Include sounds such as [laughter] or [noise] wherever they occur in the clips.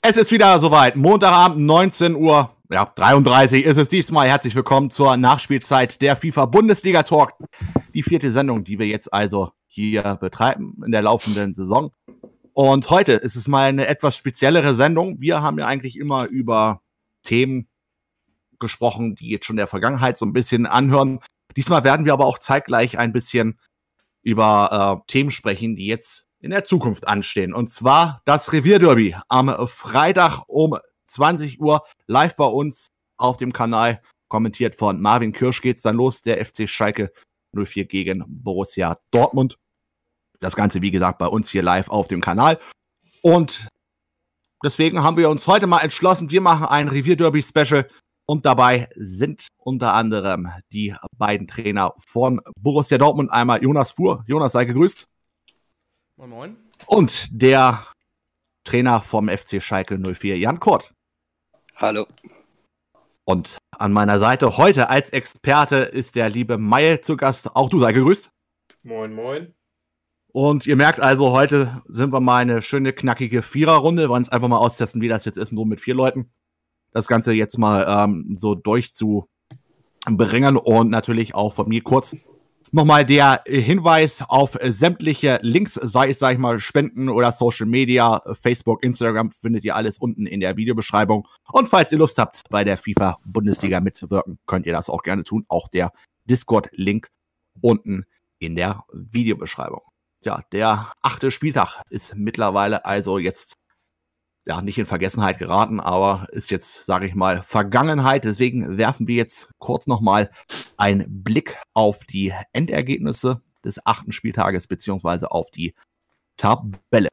Es ist wieder soweit. Montagabend, 19 Uhr. Ja, 33 ist es diesmal. Herzlich willkommen zur Nachspielzeit der FIFA Bundesliga Talk. Die vierte Sendung, die wir jetzt also hier betreiben in der laufenden Saison. Und heute ist es mal eine etwas speziellere Sendung. Wir haben ja eigentlich immer über Themen gesprochen, die jetzt schon der Vergangenheit so ein bisschen anhören. Diesmal werden wir aber auch zeitgleich ein bisschen über äh, Themen sprechen, die jetzt in der Zukunft anstehen. Und zwar das Revierderby am Freitag um 20 Uhr live bei uns auf dem Kanal. Kommentiert von Marvin Kirsch geht's dann los. Der FC Schalke 04 gegen Borussia Dortmund. Das Ganze, wie gesagt, bei uns hier live auf dem Kanal. Und deswegen haben wir uns heute mal entschlossen, wir machen ein Revierderby-Special. Und dabei sind unter anderem die beiden Trainer von Borussia Dortmund. Einmal Jonas Fuhr. Jonas, sei gegrüßt. Moin, moin. Und der Trainer vom FC Schalke 04, Jan Kurt. Hallo. Und an meiner Seite heute als Experte ist der liebe Meil zu Gast. Auch du sei gegrüßt. Moin, moin. Und ihr merkt also, heute sind wir mal eine schöne, knackige Viererrunde. Wir wollen es einfach mal austesten, wie das jetzt ist, nur mit vier Leuten. Das Ganze jetzt mal ähm, so durchzubringen und natürlich auch von mir kurz Nochmal der Hinweis auf sämtliche Links, sei es, sag ich mal, Spenden oder Social Media, Facebook, Instagram, findet ihr alles unten in der Videobeschreibung. Und falls ihr Lust habt, bei der FIFA Bundesliga mitzuwirken, könnt ihr das auch gerne tun. Auch der Discord-Link unten in der Videobeschreibung. Ja, der achte Spieltag ist mittlerweile also jetzt ja, nicht in Vergessenheit geraten, aber ist jetzt, sage ich mal, Vergangenheit. Deswegen werfen wir jetzt kurz nochmal einen Blick auf die Endergebnisse des achten Spieltages beziehungsweise auf die Tabelle.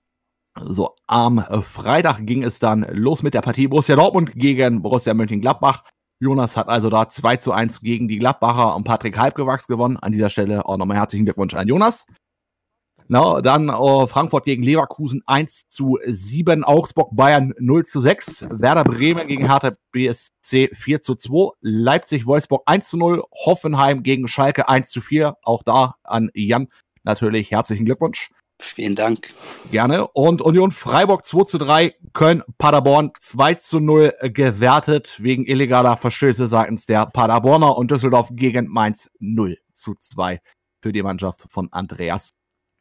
So, am Freitag ging es dann los mit der Partie Borussia Dortmund gegen Borussia Mönchengladbach. Jonas hat also da 2 zu 1 gegen die Gladbacher und Patrick Halbgewachs gewonnen. An dieser Stelle auch nochmal herzlichen Glückwunsch an Jonas. No, dann uh, Frankfurt gegen Leverkusen 1 zu 7, Augsburg Bayern 0 zu 6, Werder Bremen gegen Hertha BSC 4 zu 2, Leipzig Wolfsburg 1 zu 0, Hoffenheim gegen Schalke 1 zu 4. Auch da an Jan natürlich herzlichen Glückwunsch. Vielen Dank. Gerne. Und Union Freiburg 2 zu 3, Köln Paderborn 2 zu 0 gewertet wegen illegaler Verstöße seitens der Paderborner und Düsseldorf gegen Mainz 0 zu 2 für die Mannschaft von Andreas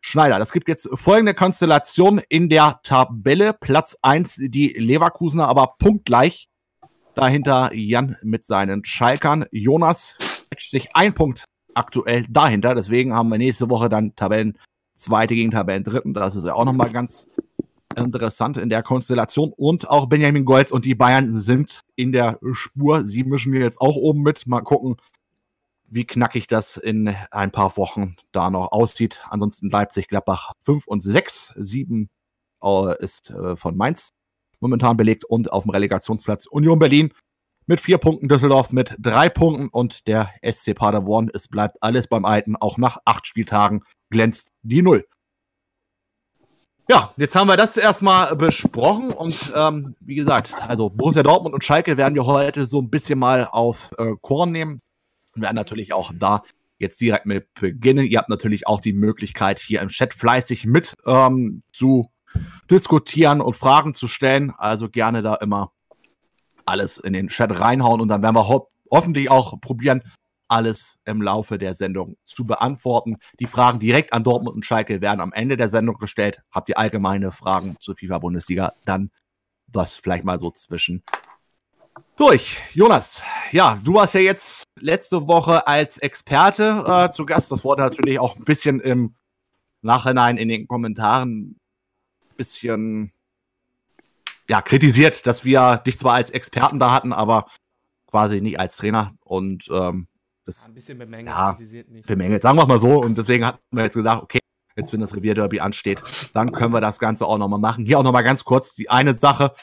Schneider. Das gibt jetzt folgende Konstellation in der Tabelle. Platz 1 die Leverkusener, aber punktgleich. Dahinter Jan mit seinen Schalkern. Jonas matcht sich ein Punkt aktuell dahinter. Deswegen haben wir nächste Woche dann Tabellen Zweite gegen Tabellen Dritten. Das ist ja auch nochmal ganz interessant in der Konstellation. Und auch Benjamin Golz und die Bayern sind in der Spur. Sie mischen jetzt auch oben mit. Mal gucken, wie knackig das in ein paar Wochen da noch aussieht. Ansonsten Leipzig, Gladbach 5 und 6. 7 äh, ist äh, von Mainz momentan belegt und auf dem Relegationsplatz Union Berlin mit vier Punkten, Düsseldorf mit drei Punkten und der SC Paderborn. Es bleibt alles beim Alten. Auch nach acht Spieltagen glänzt die Null. Ja, jetzt haben wir das erstmal besprochen und ähm, wie gesagt, also Borussia Dortmund und Schalke werden wir heute so ein bisschen mal aufs äh, Korn nehmen. Wir werden natürlich auch da jetzt direkt mit beginnen. Ihr habt natürlich auch die Möglichkeit, hier im Chat fleißig mit ähm, zu diskutieren und Fragen zu stellen. Also gerne da immer alles in den Chat reinhauen und dann werden wir ho hoffentlich auch probieren, alles im Laufe der Sendung zu beantworten. Die Fragen direkt an Dortmund und Schalke werden am Ende der Sendung gestellt. Habt ihr allgemeine Fragen zur FIFA-Bundesliga, dann was vielleicht mal so zwischen durch. Jonas, ja, du warst ja jetzt letzte Woche als Experte äh, zu Gast. Das wurde natürlich auch ein bisschen im Nachhinein in den Kommentaren ein bisschen ja, kritisiert, dass wir dich zwar als Experten da hatten, aber quasi nicht als Trainer. Und ähm, das ein bisschen bemängelt, ja, nicht. bemängelt, sagen wir mal so. Und deswegen hatten wir jetzt gesagt, okay, jetzt wenn das Revierderby ansteht, dann können wir das Ganze auch nochmal machen. Hier auch nochmal ganz kurz die eine Sache,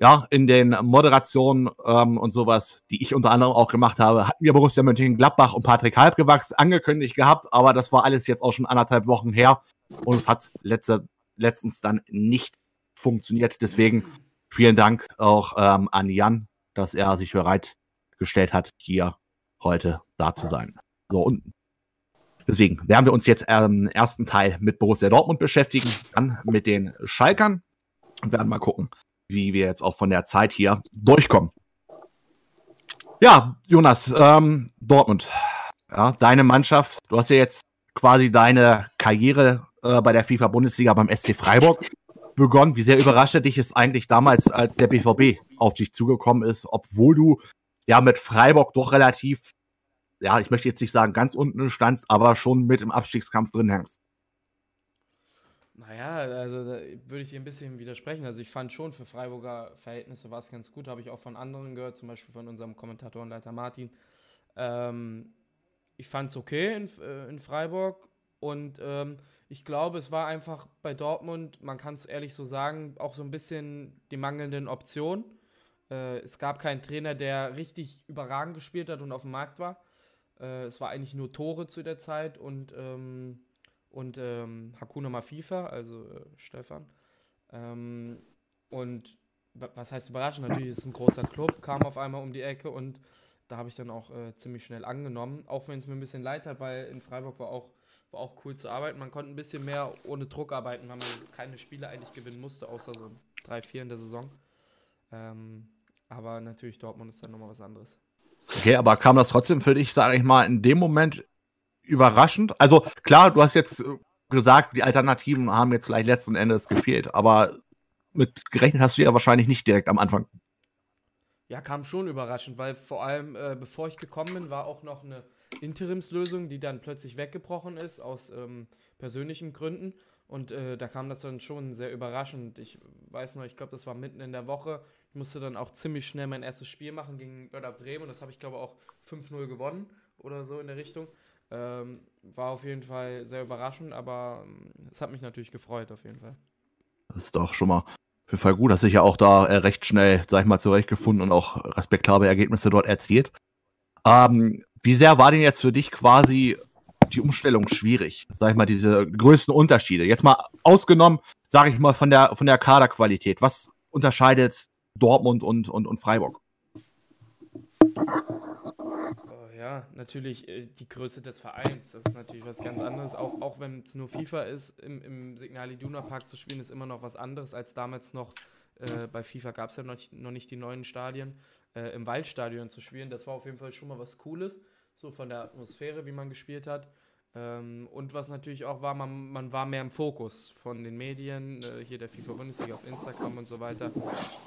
ja, in den Moderationen ähm, und sowas, die ich unter anderem auch gemacht habe, hatten wir Borussia Mönchengladbach und Patrick Halbgewachs angekündigt gehabt, aber das war alles jetzt auch schon anderthalb Wochen her und es hat letzte, letztens dann nicht funktioniert. Deswegen vielen Dank auch ähm, an Jan, dass er sich bereitgestellt hat, hier heute da zu sein. So, und deswegen werden wir uns jetzt im ersten Teil mit Borussia Dortmund beschäftigen, dann mit den Schalkern und werden mal gucken, wie wir jetzt auch von der Zeit hier durchkommen. Ja, Jonas, ähm, Dortmund, ja, deine Mannschaft, du hast ja jetzt quasi deine Karriere äh, bei der FIFA-Bundesliga beim SC Freiburg begonnen. Wie sehr überraschte dich es eigentlich damals, als der BVB auf dich zugekommen ist, obwohl du ja mit Freiburg doch relativ, ja, ich möchte jetzt nicht sagen ganz unten standst, aber schon mit im Abstiegskampf drin hängst? Naja, also da würde ich dir ein bisschen widersprechen. Also ich fand schon für Freiburger Verhältnisse war es ganz gut, habe ich auch von anderen gehört, zum Beispiel von unserem Kommentator und Leiter Martin. Ähm, ich fand es okay in, äh, in Freiburg und ähm, ich glaube, es war einfach bei Dortmund, man kann es ehrlich so sagen, auch so ein bisschen die mangelnden Optionen. Äh, es gab keinen Trainer, der richtig überragend gespielt hat und auf dem Markt war. Äh, es war eigentlich nur Tore zu der Zeit und ähm, und ähm, Hakuna Mafifa, also äh, Stefan. Ähm, und was heißt überraschend? Natürlich ist es ein großer Club, kam auf einmal um die Ecke und da habe ich dann auch äh, ziemlich schnell angenommen. Auch wenn es mir ein bisschen leid hat, weil in Freiburg war auch, war auch cool zu arbeiten. Man konnte ein bisschen mehr ohne Druck arbeiten, weil man keine Spiele eigentlich gewinnen musste, außer so drei, vier in der Saison. Ähm, aber natürlich Dortmund ist dann nochmal was anderes. Okay, aber kam das trotzdem für dich, sage ich mal, in dem Moment überraschend. Also klar, du hast jetzt äh, gesagt, die Alternativen haben jetzt vielleicht letzten Endes gefehlt, aber mit gerechnet hast du ja wahrscheinlich nicht direkt am Anfang. Ja, kam schon überraschend, weil vor allem, äh, bevor ich gekommen bin, war auch noch eine Interimslösung, die dann plötzlich weggebrochen ist aus ähm, persönlichen Gründen. Und äh, da kam das dann schon sehr überraschend. Ich weiß noch, ich glaube, das war mitten in der Woche. Ich musste dann auch ziemlich schnell mein erstes Spiel machen gegen Werder Bremen. Und das habe ich, glaube ich, auch 5-0 gewonnen oder so in der Richtung. Ähm, war auf jeden Fall sehr überraschend, aber ähm, es hat mich natürlich gefreut, auf jeden Fall. Das ist doch schon mal auf jeden Fall gut. Hast dich ja auch da äh, recht schnell, sag ich mal, zurechtgefunden und auch respektable Ergebnisse dort erzielt. Ähm, wie sehr war denn jetzt für dich quasi die Umstellung schwierig? Sag ich mal, diese größten Unterschiede. Jetzt mal ausgenommen, sag ich mal, von der, von der Kaderqualität. Was unterscheidet Dortmund und, und, und Freiburg? Ja, natürlich äh, die Größe des Vereins. Das ist natürlich was ganz anderes. Auch, auch wenn es nur FIFA ist, im, im Signal Iduna Park zu spielen, ist immer noch was anderes als damals noch. Äh, bei FIFA gab es ja noch, noch nicht die neuen Stadien. Äh, Im Waldstadion zu spielen, das war auf jeden Fall schon mal was Cooles. So von der Atmosphäre, wie man gespielt hat. Ähm, und was natürlich auch war, man, man war mehr im Fokus von den Medien, äh, hier der FIFA Bundesliga auf Instagram und so weiter.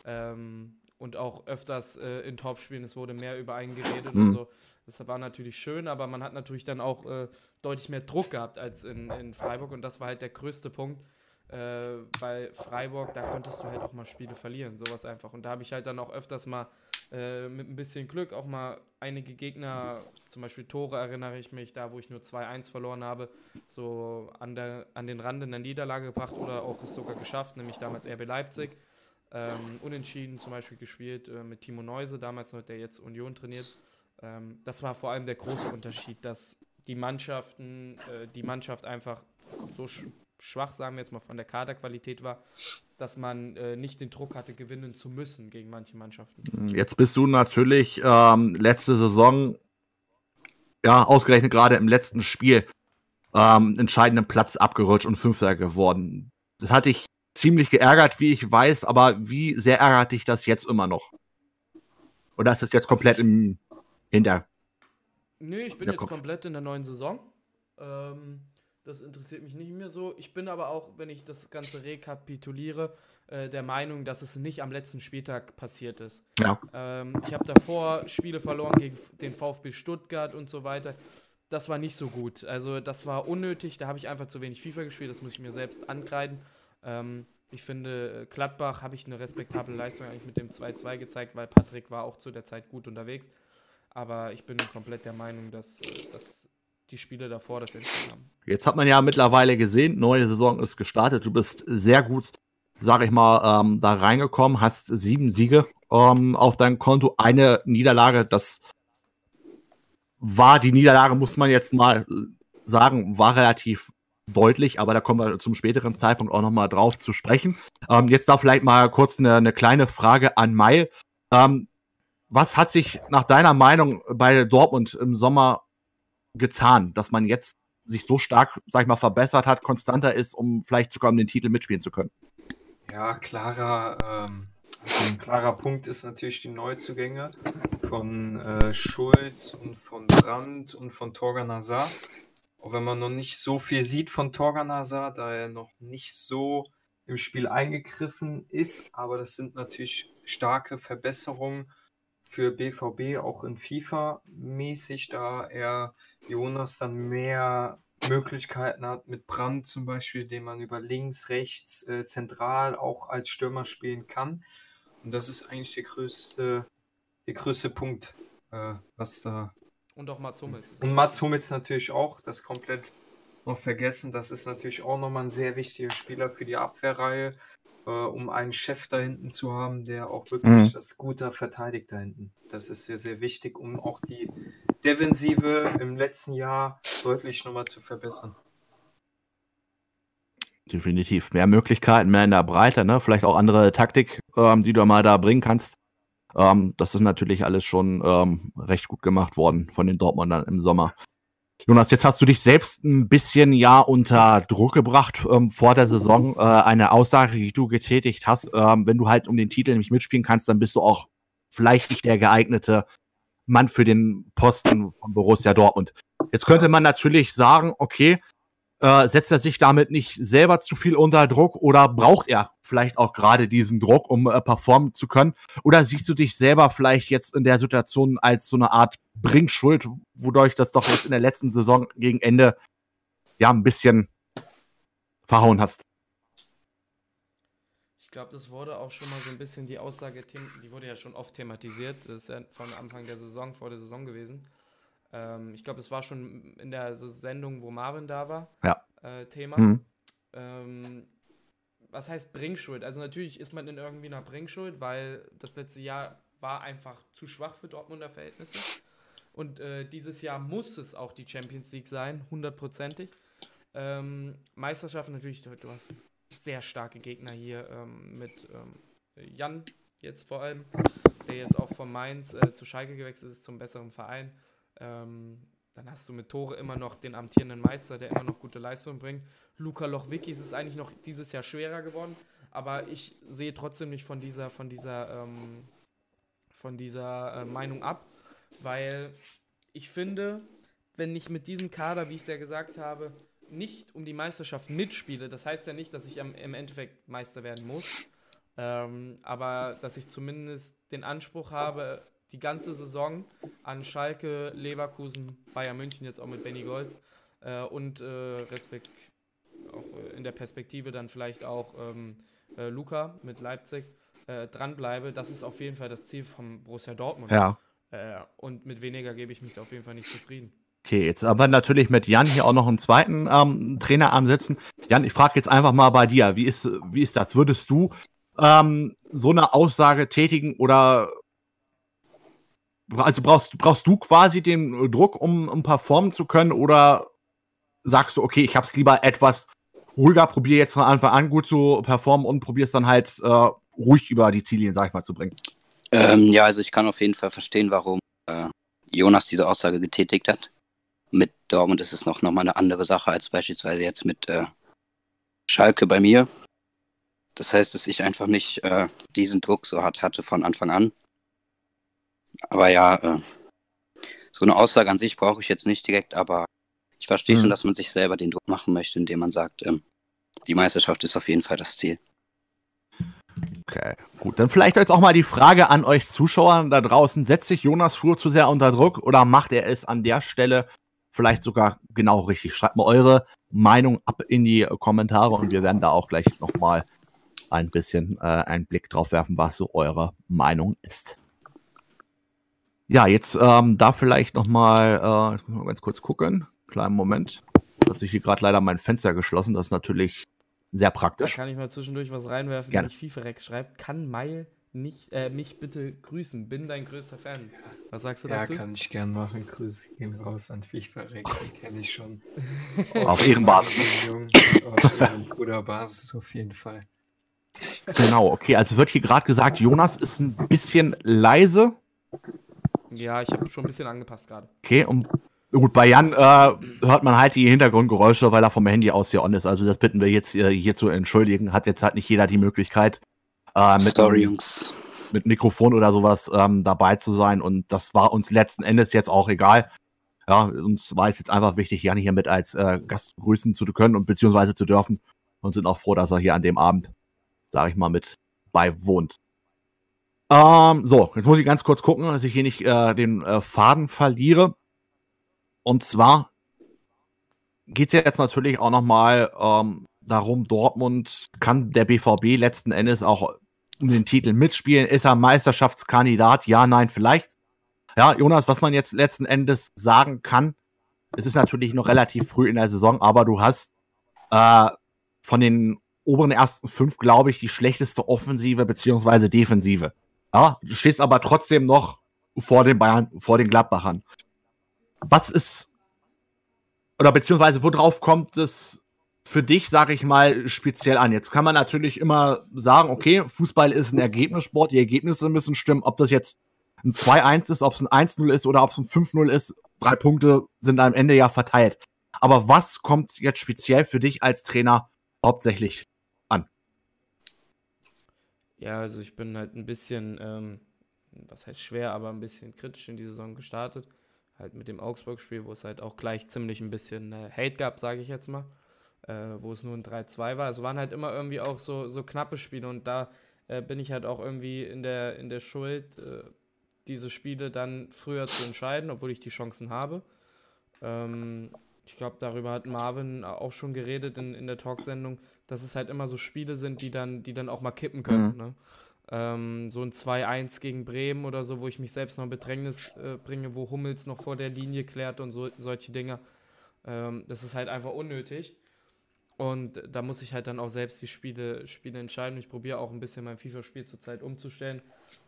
Ähm, und auch öfters äh, in Topspielen, es wurde mehr über einen geredet mhm. und so. Das war natürlich schön, aber man hat natürlich dann auch äh, deutlich mehr Druck gehabt als in, in Freiburg und das war halt der größte Punkt. Äh, bei Freiburg, da konntest du halt auch mal Spiele verlieren, sowas einfach. Und da habe ich halt dann auch öfters mal äh, mit ein bisschen Glück auch mal einige Gegner, zum Beispiel Tore erinnere ich mich, da wo ich nur 2-1 verloren habe, so an, der, an den Rand in der Niederlage gebracht oder auch es sogar geschafft, nämlich damals RB Leipzig ähm, unentschieden zum Beispiel gespielt äh, mit Timo Neuse, damals noch, der jetzt Union trainiert. Ähm, das war vor allem der große Unterschied, dass die Mannschaften, äh, die Mannschaft einfach so sch schwach, sagen wir jetzt mal, von der Kaderqualität war, dass man äh, nicht den Druck hatte, gewinnen zu müssen gegen manche Mannschaften. Jetzt bist du natürlich ähm, letzte Saison, ja, ausgerechnet gerade im letzten Spiel, ähm, entscheidenden Platz abgerutscht und Fünfter geworden. Das hatte ich ziemlich geärgert, wie ich weiß, aber wie sehr ärgert dich das jetzt immer noch? Oder ist das jetzt komplett im Hinter? Nö, ich bin jetzt Kopf. komplett in der neuen Saison. Ähm, das interessiert mich nicht mehr so. Ich bin aber auch, wenn ich das Ganze rekapituliere, äh, der Meinung, dass es nicht am letzten Spieltag passiert ist. Ja. Ähm, ich habe davor Spiele verloren gegen den VfB Stuttgart und so weiter. Das war nicht so gut. Also das war unnötig. Da habe ich einfach zu wenig FIFA gespielt. Das muss ich mir selbst ankreiden. Ähm, ich finde, Gladbach habe ich eine respektable Leistung eigentlich mit dem 2-2 gezeigt, weil Patrick war auch zu der Zeit gut unterwegs. Aber ich bin komplett der Meinung, dass, äh, dass die Spiele davor das entschieden haben. Jetzt hat man ja mittlerweile gesehen, neue Saison ist gestartet. Du bist sehr gut, sage ich mal, ähm, da reingekommen, hast sieben Siege ähm, auf deinem Konto, eine Niederlage. Das war die Niederlage, muss man jetzt mal sagen, war relativ deutlich, aber da kommen wir zum späteren Zeitpunkt auch nochmal drauf zu sprechen. Ähm, jetzt da vielleicht mal kurz eine, eine kleine Frage an Mai. Ähm, was hat sich nach deiner Meinung bei Dortmund im Sommer getan, dass man jetzt sich so stark, sag ich mal, verbessert hat, konstanter ist, um vielleicht sogar um den Titel mitspielen zu können? Ja, klarer ähm, Also ein klarer Punkt ist natürlich die Neuzugänge von äh, Schulz und von Brandt und von Torgan Hazard. Auch wenn man noch nicht so viel sieht von Torgan da er noch nicht so im Spiel eingegriffen ist, aber das sind natürlich starke Verbesserungen für BVB, auch in FIFA mäßig, da er Jonas dann mehr Möglichkeiten hat mit Brand zum Beispiel, den man über links, rechts, äh, zentral auch als Stürmer spielen kann. Und das ist eigentlich der größte, der größte Punkt, äh, was da. Und auch Mats Hummels. Und Mats Hummels natürlich auch, das komplett noch vergessen. Das ist natürlich auch nochmal ein sehr wichtiger Spieler für die Abwehrreihe, äh, um einen Chef da hinten zu haben, der auch wirklich mhm. das Gute verteidigt da hinten. Das ist sehr, sehr wichtig, um auch die Defensive im letzten Jahr deutlich nochmal zu verbessern. Definitiv. Mehr Möglichkeiten, mehr in der Breite, ne? Vielleicht auch andere Taktik, ähm, die du mal da bringen kannst. Ähm, das ist natürlich alles schon ähm, recht gut gemacht worden von den Dortmundern im Sommer. Jonas, jetzt hast du dich selbst ein bisschen ja unter Druck gebracht ähm, vor der Saison. Äh, eine Aussage, die du getätigt hast, ähm, wenn du halt um den Titel nämlich mitspielen kannst, dann bist du auch vielleicht nicht der geeignete Mann für den Posten von Borussia Dortmund. Jetzt könnte man natürlich sagen, okay, äh, setzt er sich damit nicht selber zu viel unter Druck oder braucht er vielleicht auch gerade diesen Druck, um äh, performen zu können? Oder siehst du dich selber vielleicht jetzt in der Situation als so eine Art Bringschuld, wodurch das doch jetzt in der letzten Saison gegen Ende ja ein bisschen verhauen hast? Ich glaube, das wurde auch schon mal so ein bisschen die Aussage, die wurde ja schon oft thematisiert, das ist ja von Anfang der Saison, vor der Saison gewesen ähm, ich glaube, es war schon in der Sendung, wo Marvin da war, ja. äh, Thema. Mhm. Ähm, was heißt Bringschuld? Also natürlich ist man in irgendwie einer Bringschuld, weil das letzte Jahr war einfach zu schwach für Dortmunder Verhältnisse. Und äh, dieses Jahr muss es auch die Champions League sein, hundertprozentig. Ähm, Meisterschaft natürlich, du hast sehr starke Gegner hier ähm, mit ähm, Jan jetzt vor allem, der jetzt auch von Mainz äh, zu Schalke gewechselt ist, zum besseren Verein. Ähm, dann hast du mit Tore immer noch den amtierenden Meister, der immer noch gute Leistung bringt. Luca Lochwicki ist es eigentlich noch dieses Jahr schwerer geworden, aber ich sehe trotzdem nicht von dieser, von dieser, ähm, von dieser äh, Meinung ab, weil ich finde, wenn ich mit diesem Kader, wie ich es ja gesagt habe, nicht um die Meisterschaft mitspiele, das heißt ja nicht, dass ich am, im Endeffekt Meister werden muss, ähm, aber dass ich zumindest den Anspruch habe, die ganze Saison an Schalke, Leverkusen, Bayern München, jetzt auch mit Benny Golds äh, und äh, Respekt, auch äh, in der Perspektive dann vielleicht auch ähm, äh, Luca mit Leipzig äh, dranbleibe. Das ist auf jeden Fall das Ziel vom Borussia Dortmund. Ja. Äh, und mit weniger gebe ich mich auf jeden Fall nicht zufrieden. Okay, jetzt aber natürlich mit Jan hier auch noch einen zweiten ähm, Trainer am Sitzen. Jan, ich frage jetzt einfach mal bei dir, wie ist, wie ist das? Würdest du ähm, so eine Aussage tätigen oder also brauchst, brauchst du quasi den Druck, um, um performen zu können, oder sagst du, okay, ich hab's lieber etwas ruhiger, probiere jetzt von Anfang an gut zu performen und probier's dann halt äh, ruhig über die Ziellinie, sag ich mal, zu bringen? Ähm, ja, also ich kann auf jeden Fall verstehen, warum äh, Jonas diese Aussage getätigt hat. Mit Dortmund ist es noch, noch mal eine andere Sache als beispielsweise jetzt mit äh, Schalke bei mir. Das heißt, dass ich einfach nicht äh, diesen Druck so hart hatte von Anfang an. Aber ja, äh, so eine Aussage an sich brauche ich jetzt nicht direkt, aber ich verstehe mhm. schon, dass man sich selber den Druck machen möchte, indem man sagt, ähm, die Meisterschaft ist auf jeden Fall das Ziel. Okay, gut. Dann vielleicht jetzt auch mal die Frage an euch Zuschauer da draußen. Setzt sich Jonas Fuhr zu sehr unter Druck oder macht er es an der Stelle vielleicht sogar genau richtig? Schreibt mal eure Meinung ab in die Kommentare und wir werden da auch gleich nochmal ein bisschen äh, einen Blick drauf werfen, was so eure Meinung ist. Ja, jetzt ähm, da vielleicht nochmal äh, mal ganz kurz gucken. Kleinen Moment. Hat sich hier gerade leider mein Fenster geschlossen. Das ist natürlich sehr praktisch. Da kann ich mal zwischendurch was reinwerfen, Gerne. wenn ich FIFA Rex schreibt. Kann Mai nicht, äh, mich bitte grüßen. Bin dein größter Fan. Was sagst du ja, dazu? Ja, kann ich gern machen. Grüße gehen raus an FIFA Rex. Den kenne ich schon. [laughs] Auf Ehrenbasis. Auf Ehrenbruderbasis auf jeden Fall. Genau, okay. Also wird hier gerade gesagt, Jonas ist ein bisschen leise. Ja, ich habe schon ein bisschen angepasst gerade. Okay, und gut, bei Jan äh, hört man halt die Hintergrundgeräusche, weil er vom Handy aus hier on ist. Also das bitten wir jetzt äh, hier zu entschuldigen. Hat jetzt halt nicht jeder die Möglichkeit. äh, mit, Sorry, Jungs. mit Mikrofon oder sowas ähm, dabei zu sein. Und das war uns letzten Endes jetzt auch egal. Ja, uns war es jetzt einfach wichtig, Jan hier mit als äh, Gast begrüßen zu können und beziehungsweise zu dürfen. Und sind auch froh, dass er hier an dem Abend, sage ich mal, mit beiwohnt. Ähm, so, jetzt muss ich ganz kurz gucken, dass ich hier nicht äh, den äh, Faden verliere. Und zwar geht es ja jetzt natürlich auch nochmal ähm, darum, Dortmund kann der BVB letzten Endes auch um den Titel mitspielen. Ist er Meisterschaftskandidat? Ja, nein, vielleicht. Ja, Jonas, was man jetzt letzten Endes sagen kann, es ist natürlich noch relativ früh in der Saison, aber du hast äh, von den oberen ersten fünf, glaube ich, die schlechteste Offensive beziehungsweise Defensive. Ja, du stehst aber trotzdem noch vor den Bayern, vor den Gladbachern. Was ist, oder beziehungsweise worauf kommt es für dich, sage ich mal, speziell an? Jetzt kann man natürlich immer sagen, okay, Fußball ist ein Ergebnissport, die Ergebnisse müssen stimmen, ob das jetzt ein 2-1 ist, ob es ein 1-0 ist oder ob es ein 5-0 ist, drei Punkte sind am Ende ja verteilt. Aber was kommt jetzt speziell für dich als Trainer hauptsächlich? Ja, also ich bin halt ein bisschen, ähm, was heißt schwer, aber ein bisschen kritisch in die Saison gestartet. Halt mit dem Augsburg-Spiel, wo es halt auch gleich ziemlich ein bisschen äh, Hate gab, sage ich jetzt mal. Äh, wo es nur ein 3-2 war. Also waren halt immer irgendwie auch so, so knappe Spiele und da äh, bin ich halt auch irgendwie in der, in der Schuld, äh, diese Spiele dann früher zu entscheiden, obwohl ich die Chancen habe. Ähm, ich glaube, darüber hat Marvin auch schon geredet in, in der Talksendung, dass es halt immer so Spiele sind, die dann, die dann auch mal kippen können. Mhm. Ne? Ähm, so ein 2-1 gegen Bremen oder so, wo ich mich selbst noch in Bedrängnis äh, bringe, wo Hummels noch vor der Linie klärt und so, solche Dinge. Ähm, das ist halt einfach unnötig. Und da muss ich halt dann auch selbst die Spiele, Spiele entscheiden. Ich probiere auch ein bisschen mein FIFA-Spiel zurzeit umzustellen,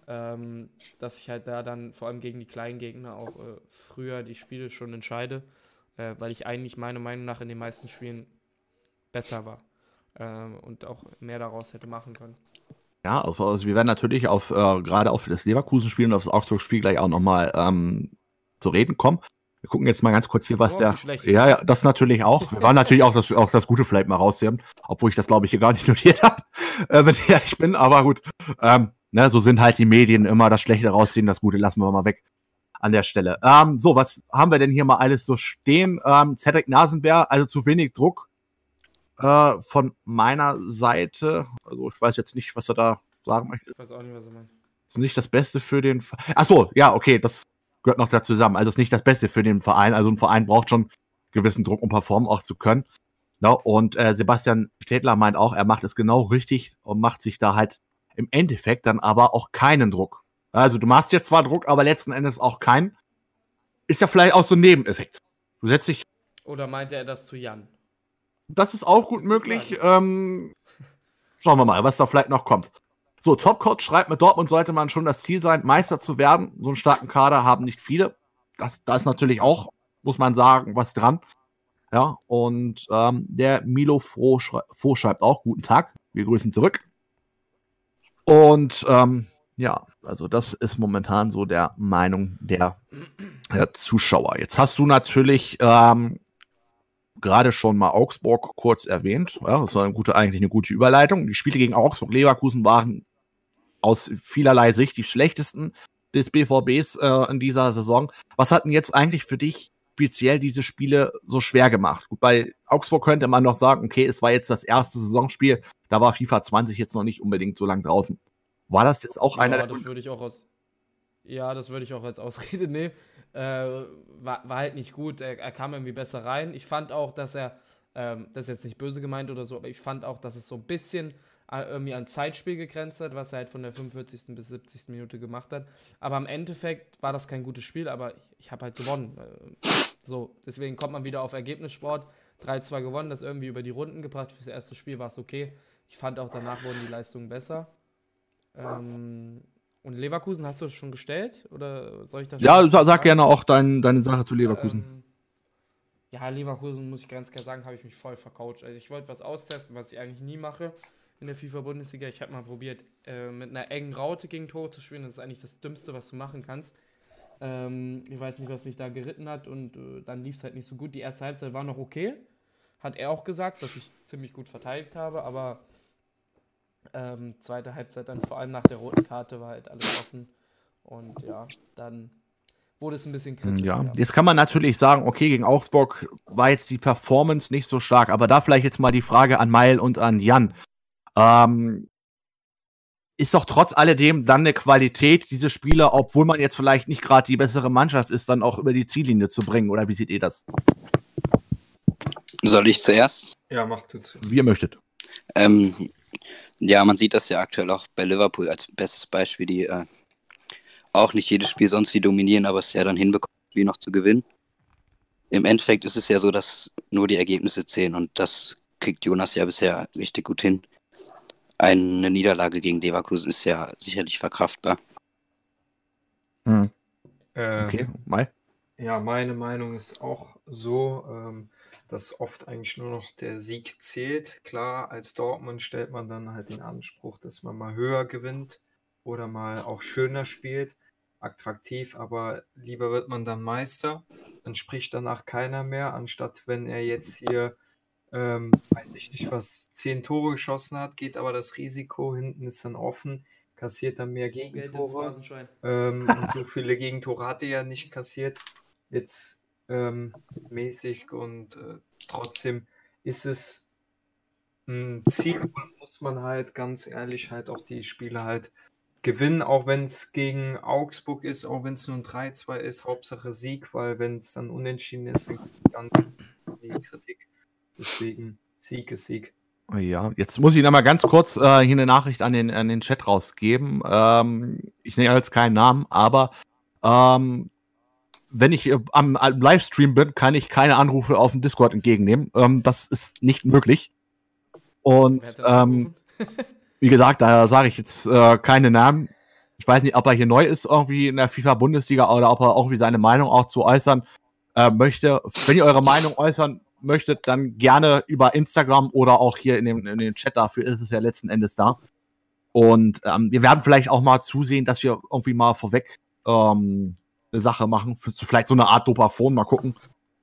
ähm, dass ich halt da dann vor allem gegen die kleinen Gegner auch äh, früher die Spiele schon entscheide, äh, weil ich eigentlich meiner Meinung nach in den meisten Spielen besser war äh, und auch mehr daraus hätte machen können. Ja, also, also wir werden natürlich auf äh, gerade auf das Leverkusen-Spiel und auf das Augsburg-Spiel gleich auch nochmal ähm, zu reden kommen. Wir gucken jetzt mal ganz kurz hier, was der. Ja, ja, das natürlich auch. Wir waren natürlich auch das, auch das Gute vielleicht mal rausnehmen, obwohl ich das, glaube ich, hier gar nicht [laughs] notiert habe, äh, wenn ich ehrlich bin. Aber gut, ähm, ne, so sind halt die Medien immer das Schlechte rausziehen, das Gute lassen wir mal weg an der Stelle. Ähm, so, was haben wir denn hier mal alles so stehen? Ähm, Cedric Nasenbär, also zu wenig Druck äh, von meiner Seite. Also ich weiß jetzt nicht, was er da sagen möchte. Ich weiß auch nicht, was er meint. Ist nicht das Beste für den. Ach so, ja, okay, das gehört noch dazu zusammen. Also ist nicht das Beste für den Verein. Also ein Verein braucht schon gewissen Druck, um performen auch zu können. Ja, und äh, Sebastian Städtler meint auch, er macht es genau richtig und macht sich da halt im Endeffekt dann aber auch keinen Druck. Also du machst jetzt zwar Druck, aber letzten Endes auch keinen. Ist ja vielleicht auch so ein Nebeneffekt. Du setzt dich. Oder meinte er das zu Jan? Das ist auch gut möglich. Ähm, schauen wir mal, was da vielleicht noch kommt. So, Topcoach schreibt, mit Dortmund sollte man schon das Ziel sein, Meister zu werden. So einen starken Kader haben nicht viele. Das, da ist natürlich auch, muss man sagen, was dran. Ja, und ähm, der Milo Froh, Froh schreibt auch, guten Tag, wir grüßen zurück. Und ähm, ja, also das ist momentan so der Meinung der, der Zuschauer. Jetzt hast du natürlich ähm, gerade schon mal Augsburg kurz erwähnt. Ja, das war eine gute, eigentlich eine gute Überleitung. Die Spiele gegen Augsburg, Leverkusen waren aus vielerlei Sicht die schlechtesten des BVBs äh, in dieser Saison. Was hat denn jetzt eigentlich für dich speziell diese Spiele so schwer gemacht? Gut, bei Augsburg könnte man noch sagen, okay, es war jetzt das erste Saisonspiel, da war FIFA 20 jetzt noch nicht unbedingt so lang draußen. War das jetzt auch ja, einer. Das würde ich auch aus. Ja, das würde ich auch als Ausrede [laughs] nehmen. Äh, war, war, halt nicht gut. Er, er, kam irgendwie besser rein. Ich fand auch, dass er, ähm, das ist jetzt nicht böse gemeint oder so, aber ich fand auch, dass es so ein bisschen irgendwie an Zeitspiel gegrenzt hat, was er halt von der 45. bis 70. Minute gemacht hat. Aber im Endeffekt war das kein gutes Spiel, aber ich, ich habe halt gewonnen. Äh, so, deswegen kommt man wieder auf Ergebnissport. 3-2 gewonnen, das irgendwie über die Runden gebracht. Für das erste Spiel war es okay. Ich fand auch danach wurden die Leistungen besser. Ähm, und Leverkusen hast du schon gestellt? Oder soll ich das Ja, sag sagen? gerne auch dein, deine Sache zu Leverkusen. Ähm, ja, Leverkusen, muss ich ganz klar sagen, habe ich mich voll vercoacht. Also ich wollte was austesten, was ich eigentlich nie mache in der FIFA-Bundesliga. Ich habe mal probiert, äh, mit einer engen Raute gegen Tore zu spielen. Das ist eigentlich das Dümmste, was du machen kannst. Ähm, ich weiß nicht, was mich da geritten hat und äh, dann lief es halt nicht so gut. Die erste Halbzeit war noch okay. Hat er auch gesagt, dass ich ziemlich gut verteidigt habe, aber Ähm, zweite Halbzeit dann vor allem nach der roten Karte war halt alles offen. Und ja, dann wurde es ein bisschen kritisch. Ja. jetzt kann man natürlich sagen, okay, gegen Augsburg war jetzt die Performance nicht so stark, aber da vielleicht jetzt mal die Frage an Meil und an Jan. Ähm, ist doch trotz alledem dann eine Qualität, diese Spieler, obwohl man jetzt vielleicht nicht gerade die bessere Mannschaft ist, dann auch über die Ziellinie zu bringen. Oder wie seht ihr das? Soll ich zuerst? Ja, macht du zuerst. Wie ihr möchtet. Ähm, ja, man sieht das ja aktuell auch bei Liverpool als bestes Beispiel, die äh, auch nicht jedes Spiel sonst wie dominieren, aber es ja dann hinbekommen, wie noch zu gewinnen. Im Endeffekt ist es ja so, dass nur die Ergebnisse zählen und das kriegt Jonas ja bisher richtig gut hin. Eine Niederlage gegen Leverkusen ist ja sicherlich verkraftbar. Hm. Ähm, okay, Mai. Ja, meine Meinung ist auch so, ähm, dass oft eigentlich nur noch der Sieg zählt. Klar, als Dortmund stellt man dann halt den Anspruch, dass man mal höher gewinnt oder mal auch schöner spielt, attraktiv, aber lieber wird man dann Meister, dann spricht danach keiner mehr, anstatt wenn er jetzt hier ähm, weiß ich nicht was, zehn Tore geschossen hat, geht aber das Risiko, hinten ist dann offen, kassiert dann mehr Gegentore. Ähm, und so [laughs] viele Gegentore hat er ja nicht kassiert, jetzt ähm, mäßig und äh, trotzdem ist es ein Ziel, muss man halt ganz ehrlich halt auch die Spiele halt gewinnen, auch wenn es gegen Augsburg ist, auch wenn es nur ein 3-2 ist, Hauptsache Sieg, weil wenn es dann unentschieden ist, dann die Kritik. Deswegen Sieg ist Sieg. Ja, jetzt muss ich noch mal ganz kurz äh, hier eine Nachricht an den, an den Chat rausgeben. Ähm, ich nenne jetzt keinen Namen, aber ähm, wenn ich äh, am, am, Livestream bin, kann ich keine Anrufe auf dem Discord entgegennehmen. Ähm, das ist nicht möglich. Und ähm, [laughs] wie gesagt, da sage ich jetzt äh, keine Namen. Ich weiß nicht, ob er hier neu ist, irgendwie in der FIFA-Bundesliga oder ob er irgendwie seine Meinung auch zu äußern äh, möchte. Wenn ihr eure Meinung äußern möchtet, dann gerne über Instagram oder auch hier in dem, in dem Chat. Dafür ist es ja letzten Endes da. Und ähm, wir werden vielleicht auch mal zusehen, dass wir irgendwie mal vorweg ähm, Sache machen. Vielleicht so eine Art Dopaphon, mal gucken,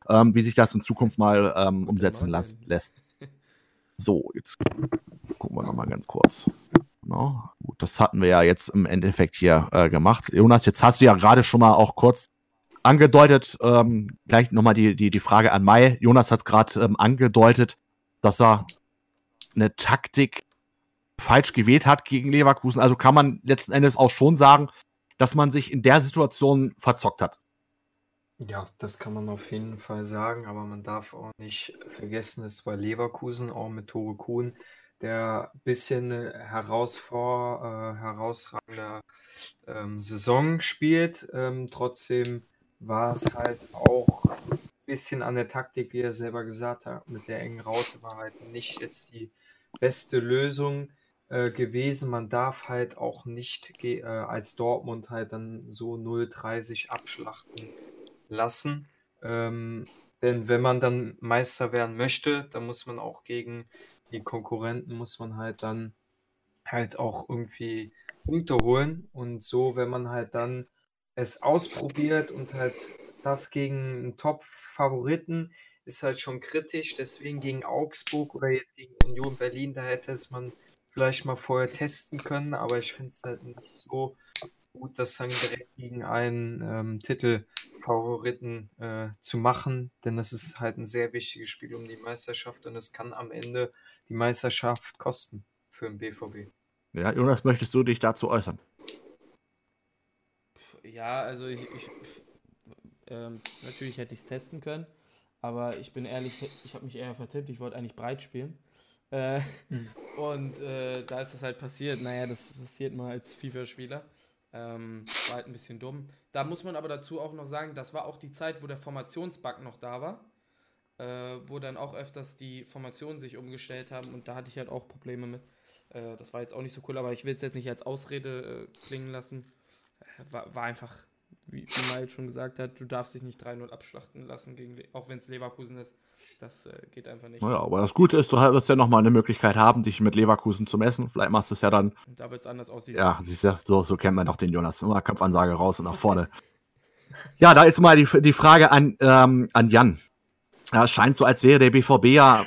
ähm, wie sich das in Zukunft mal ähm, umsetzen las lässt. [laughs] So, jetzt gucken wir nochmal ganz kurz. No, gut, das hatten wir ja jetzt im Endeffekt hier äh, gemacht. Jonas, jetzt hast du ja gerade schon mal auch kurz angedeutet, ähm, gleich nochmal die, die, die Frage an Mai. Jonas hat gerade ähm, angedeutet, dass er eine Taktik falsch gewählt hat gegen Leverkusen. Also kann man letzten Endes auch schon sagen, dass man sich in der Situation verzockt hat. Ja, das kann man auf jeden Fall sagen, aber man darf auch nicht vergessen, es war Leverkusen auch mit Tore Kuhn, der ein bisschen herausfor äh, herausragende ähm, Saison spielt. Ähm, trotzdem war es halt auch ein bisschen an der Taktik, wie er selber gesagt hat, mit der engen Raute war halt nicht jetzt die beste Lösung äh, gewesen. Man darf halt auch nicht äh, als Dortmund halt dann so 0-30 abschlachten lassen. Ähm, denn wenn man dann Meister werden möchte, dann muss man auch gegen die Konkurrenten, muss man halt dann halt auch irgendwie Punkte holen. Und so, wenn man halt dann es ausprobiert und halt das gegen einen Top-Favoriten ist halt schon kritisch. Deswegen gegen Augsburg oder jetzt gegen Union Berlin, da hätte es man vielleicht mal vorher testen können, aber ich finde es halt nicht so gut, das dann direkt gegen einen ähm, Titelfavoriten äh, zu machen, denn das ist halt ein sehr wichtiges Spiel um die Meisterschaft und es kann am Ende die Meisterschaft kosten für den BVB. Ja, Jonas, möchtest du dich dazu äußern? Ja, also ich, ich ähm, natürlich hätte ich es testen können, aber ich bin ehrlich, ich habe mich eher vertippt, ich wollte eigentlich breit spielen. Äh, mhm. Und äh, da ist das halt passiert. Naja, das passiert mal als FIFA-Spieler. Ähm, war halt ein bisschen dumm. Da muss man aber dazu auch noch sagen, das war auch die Zeit, wo der Formationsbug noch da war. Äh, wo dann auch öfters die Formationen sich umgestellt haben und da hatte ich halt auch Probleme mit. Äh, das war jetzt auch nicht so cool, aber ich will es jetzt nicht als Ausrede äh, klingen lassen war, war einfach, wie, Miles schon gesagt hat, du darfst dich nicht 3-0 abschlachten lassen, gegen, auch wenn es Leverkusen ist. Das äh, geht einfach nicht. Naja, aber das Gute ist, du wirst ja nochmal eine Möglichkeit haben, dich mit Leverkusen zu messen. Vielleicht machst du es ja dann. Und da wird es anders aussehen. Ja, siehst du, so, so kennt man doch den Jonas. Immer Kampfansage raus und nach vorne. ja, da jetzt mal die, die Frage an, ähm, an Jan. Ja, es scheint so, als wäre der BVB ja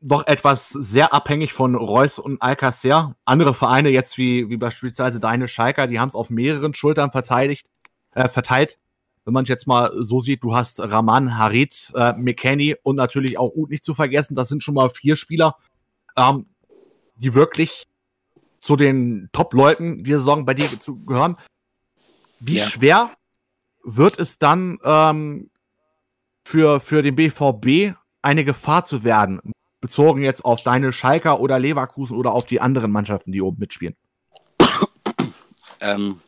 doch etwas sehr abhängig von Reus und Alcacer. Andere Vereine, jetzt wie, wie beispielsweise deine Schalker, die haben es auf mehreren Schultern verteidigt, äh, verteilt. Wenn man es jetzt mal so sieht, du hast Raman, Harit, äh, McKenny und natürlich auch Ut nicht zu vergessen. Das sind schon mal vier Spieler, ähm, die wirklich zu den Top-Leuten dieser Saison bei dir zu gehören. Wie ja. schwer wird es dann ähm, für, für den BVB eine Gefahr zu werden? Bezogen jetzt auf deine Schalker oder Leverkusen oder auf die anderen Mannschaften, die oben mitspielen? Ähm,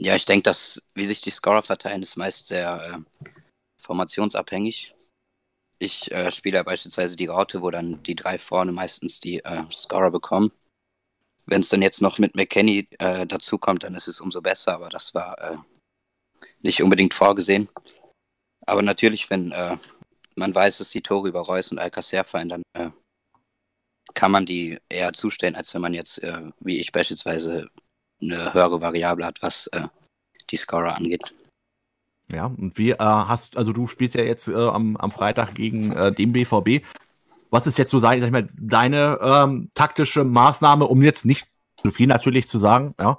ja, ich denke, dass, wie sich die Scorer verteilen, ist meist sehr äh, formationsabhängig. Ich äh, spiele beispielsweise die Raute, wo dann die drei vorne meistens die äh, Scorer bekommen. Wenn es dann jetzt noch mit McKenny äh, dazukommt, dann ist es umso besser, aber das war äh, nicht unbedingt vorgesehen. Aber natürlich, wenn äh, man weiß, dass die Tore über Reus und Alcacer fallen, dann äh, kann man die eher zustellen, als wenn man jetzt, wie ich beispielsweise, eine höhere Variable hat, was äh, die Scorer angeht. Ja, und wie äh, hast, also du spielst ja jetzt äh, am, am Freitag gegen äh, den BVB. Was ist jetzt so, sag ich mal, deine ähm, taktische Maßnahme, um jetzt nicht zu viel natürlich zu sagen, ja.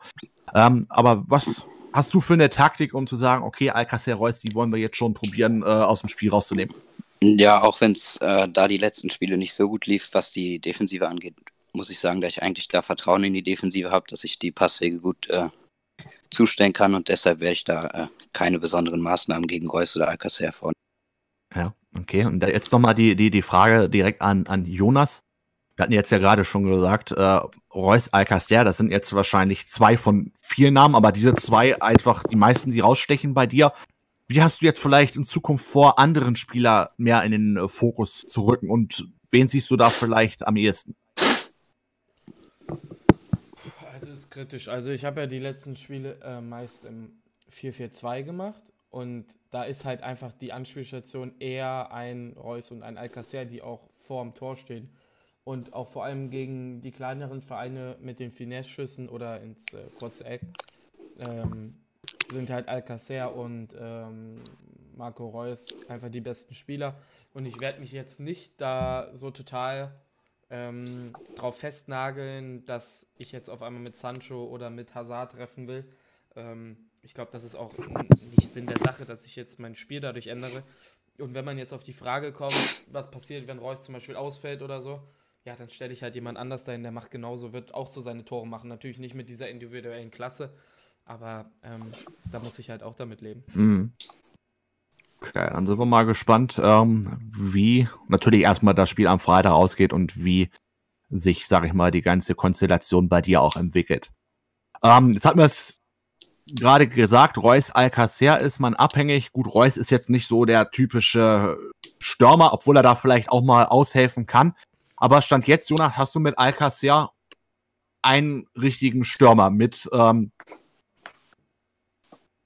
Ähm, aber was hast du für eine Taktik, um zu sagen, okay, Alcacer Reus, die wollen wir jetzt schon probieren, äh, aus dem Spiel rauszunehmen? Ja, auch wenn es äh, da die letzten Spiele nicht so gut lief, was die Defensive angeht, muss ich sagen, dass ich eigentlich da Vertrauen in die Defensive habe, dass ich die Passwege gut äh, zustellen kann und deshalb werde ich da äh, keine besonderen Maßnahmen gegen Reus oder Alcacer vornehmen. Ja, okay. Und jetzt nochmal die, die, die Frage direkt an, an Jonas. Wir hatten jetzt ja gerade schon gesagt, äh, Reus Alcacer, das sind jetzt wahrscheinlich zwei von vier Namen, aber diese zwei einfach die meisten, die rausstechen bei dir. Wie hast du jetzt vielleicht in Zukunft vor, anderen Spieler mehr in den äh, Fokus zu rücken und wen siehst du da vielleicht am ehesten? Also ist kritisch. Also ich habe ja die letzten Spiele äh, meist im 4-4-2 gemacht und da ist halt einfach die Anspielstation eher ein Reus und ein Alcacer, die auch vor dem Tor stehen. Und auch vor allem gegen die kleineren Vereine mit den Finesse-Schüssen oder ins äh, kurze Eck ähm, sind halt Alcacer und ähm, Marco Reus einfach die besten Spieler. Und ich werde mich jetzt nicht da so total ähm, drauf festnageln, dass ich jetzt auf einmal mit Sancho oder mit Hazard treffen will. Ähm, ich glaube, das ist auch nicht Sinn der Sache, dass ich jetzt mein Spiel dadurch ändere. Und wenn man jetzt auf die Frage kommt, was passiert, wenn Reus zum Beispiel ausfällt oder so, ja, dann stelle ich halt jemand anders dahin, der macht genauso, wird auch so seine Tore machen. Natürlich nicht mit dieser individuellen Klasse, aber ähm, da muss ich halt auch damit leben. Mhm. Okay, dann sind wir mal gespannt, ähm, wie natürlich erstmal das Spiel am Freitag ausgeht und wie sich, sag ich mal, die ganze Konstellation bei dir auch entwickelt. Ähm, jetzt hat man es gerade gesagt, Reus Alcacer ist man abhängig. Gut, Reus ist jetzt nicht so der typische Stürmer, obwohl er da vielleicht auch mal aushelfen kann. Aber Stand jetzt, Jonas, hast du mit Alcacer einen richtigen Stürmer mit ähm,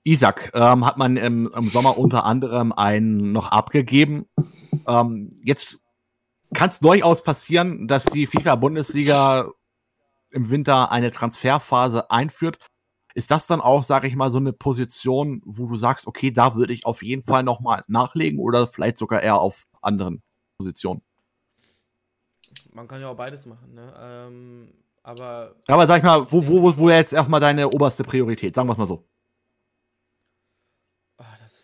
Isaac ähm, hat man im, im, Sommer unter anderem einen noch abgegeben. Ähm, jetzt kann es durchaus passieren, dass die FIFA-Bundesliga im Winter eine Transferphase einführt. Ist das dann auch, sage ich mal, so eine Position, wo du sagst, okay, da würde ich auf jeden Fall nochmal nachlegen oder vielleicht sogar eher auf anderen Positionen? Man kann ja auch beides machen, ne? Ähm, aber. Aber sag ich mal, wo, wo, wo jetzt erstmal deine oberste Priorität? Sagen wir es mal so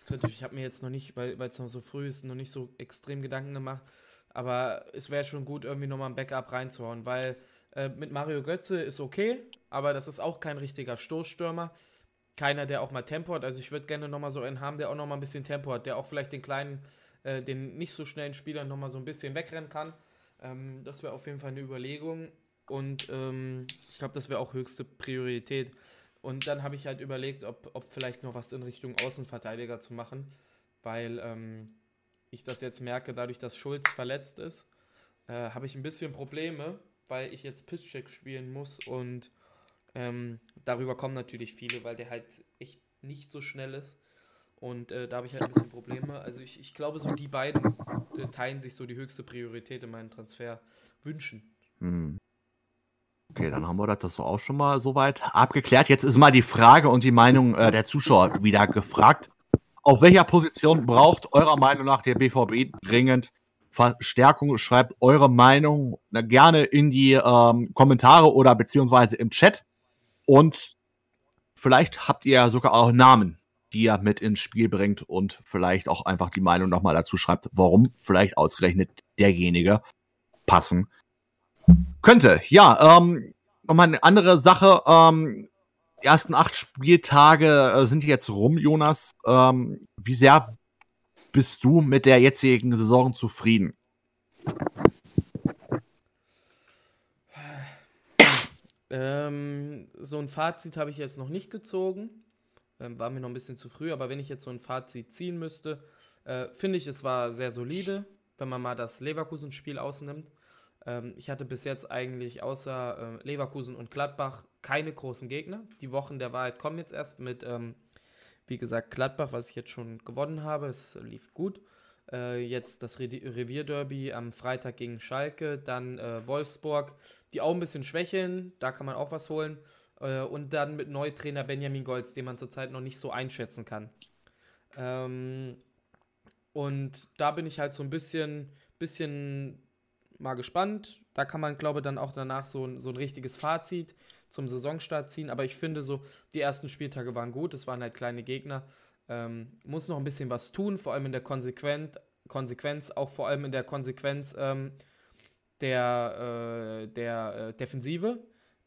kritisch. Ich habe mir jetzt noch nicht, weil es noch so früh ist, noch nicht so extrem Gedanken gemacht. Aber es wäre schon gut, irgendwie nochmal ein Backup reinzuhauen, weil äh, mit Mario Götze ist okay, aber das ist auch kein richtiger Stoßstürmer. Keiner, der auch mal Tempo hat. Also ich würde gerne nochmal so einen haben, der auch nochmal ein bisschen Tempo hat, der auch vielleicht den kleinen, äh, den nicht so schnellen Spielern nochmal so ein bisschen wegrennen kann. Ähm, das wäre auf jeden Fall eine Überlegung. Und ähm, ich glaube, das wäre auch höchste Priorität. Und dann habe ich halt überlegt, ob, ob vielleicht noch was in Richtung Außenverteidiger zu machen, weil ähm, ich das jetzt merke, dadurch, dass Schulz verletzt ist, äh, habe ich ein bisschen Probleme, weil ich jetzt Pisscheck spielen muss und ähm, darüber kommen natürlich viele, weil der halt echt nicht so schnell ist. Und äh, da habe ich halt ein bisschen Probleme. Also ich, ich glaube, so die beiden äh, teilen sich so die höchste Priorität in meinen Transfer wünschen. Hm. Okay, dann haben wir das so auch schon mal soweit abgeklärt. Jetzt ist mal die Frage und die Meinung äh, der Zuschauer wieder gefragt. Auf welcher Position braucht eurer Meinung nach der BVB dringend Verstärkung. Schreibt eure Meinung gerne in die ähm, Kommentare oder beziehungsweise im Chat. Und vielleicht habt ihr sogar auch Namen, die ihr mit ins Spiel bringt und vielleicht auch einfach die Meinung nochmal dazu schreibt, warum vielleicht ausgerechnet derjenige passen könnte. Ja, ähm, nochmal eine andere Sache. Ähm, die ersten acht Spieltage äh, sind jetzt rum, Jonas. Ähm, wie sehr bist du mit der jetzigen Saison zufrieden? Ähm, so ein Fazit habe ich jetzt noch nicht gezogen. Ähm, war mir noch ein bisschen zu früh, aber wenn ich jetzt so ein Fazit ziehen müsste, äh, finde ich, es war sehr solide, wenn man mal das Leverkusen-Spiel ausnimmt. Ähm, ich hatte bis jetzt eigentlich außer äh, Leverkusen und Gladbach keine großen Gegner. Die Wochen der Wahrheit kommen jetzt erst mit, ähm, wie gesagt, Gladbach, was ich jetzt schon gewonnen habe. Es lief gut. Äh, jetzt das Re Revierderby am Freitag gegen Schalke, dann äh, Wolfsburg, die auch ein bisschen schwächeln, da kann man auch was holen. Äh, und dann mit Neutrainer Benjamin Golz, den man zurzeit noch nicht so einschätzen kann. Ähm, und da bin ich halt so ein bisschen, bisschen mal gespannt. Da kann man, glaube ich, dann auch danach so ein, so ein richtiges Fazit zum Saisonstart ziehen. Aber ich finde so, die ersten Spieltage waren gut. Es waren halt kleine Gegner. Ähm, muss noch ein bisschen was tun, vor allem in der Konsequenz, Konsequenz auch vor allem in der Konsequenz ähm, der, äh, der äh, Defensive,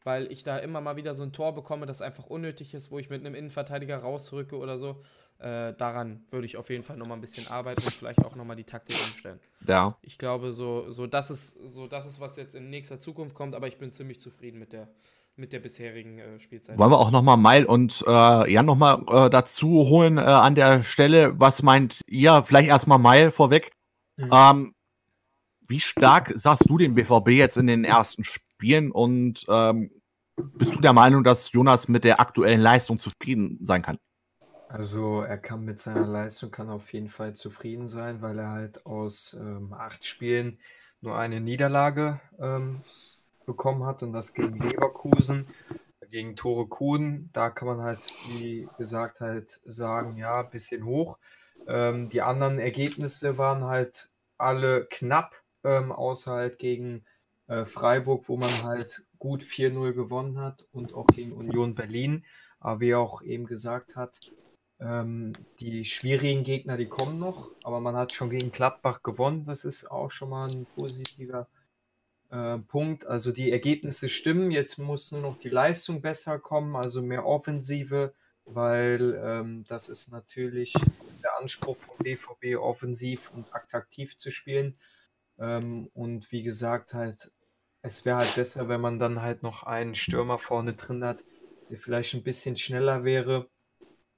weil ich da immer mal wieder so ein Tor bekomme, das einfach unnötig ist, wo ich mit einem Innenverteidiger rausrücke oder so. Äh, daran würde ich auf jeden Fall nochmal ein bisschen arbeiten und vielleicht auch nochmal die Taktik umstellen. Ja. Ich glaube, so, so, das ist, so das ist, was jetzt in nächster Zukunft kommt, aber ich bin ziemlich zufrieden mit der, mit der bisherigen äh, Spielzeit. Wollen wir auch nochmal Meil und äh, Jan nochmal äh, dazu holen äh, an der Stelle? Was meint ihr? Vielleicht erstmal Meil vorweg. Mhm. Ähm, wie stark sagst du den BVB jetzt in den ersten Spielen und ähm, bist du der Meinung, dass Jonas mit der aktuellen Leistung zufrieden sein kann? Also er kann mit seiner Leistung kann auf jeden Fall zufrieden sein, weil er halt aus ähm, acht Spielen nur eine Niederlage ähm, bekommen hat und das gegen Leverkusen, gegen Tore Kuhn. Da kann man halt, wie gesagt, halt sagen, ja, bisschen hoch. Ähm, die anderen Ergebnisse waren halt alle knapp, ähm, außer halt gegen äh, Freiburg, wo man halt gut 4-0 gewonnen hat und auch gegen Union Berlin. Aber wie er auch eben gesagt hat, ähm, die schwierigen Gegner, die kommen noch, aber man hat schon gegen Gladbach gewonnen. Das ist auch schon mal ein positiver äh, Punkt. Also die Ergebnisse stimmen. Jetzt muss nur noch die Leistung besser kommen, also mehr Offensive, weil ähm, das ist natürlich der Anspruch vom BVB, offensiv und attraktiv zu spielen. Ähm, und wie gesagt, halt, es wäre halt besser, wenn man dann halt noch einen Stürmer vorne drin hat, der vielleicht ein bisschen schneller wäre,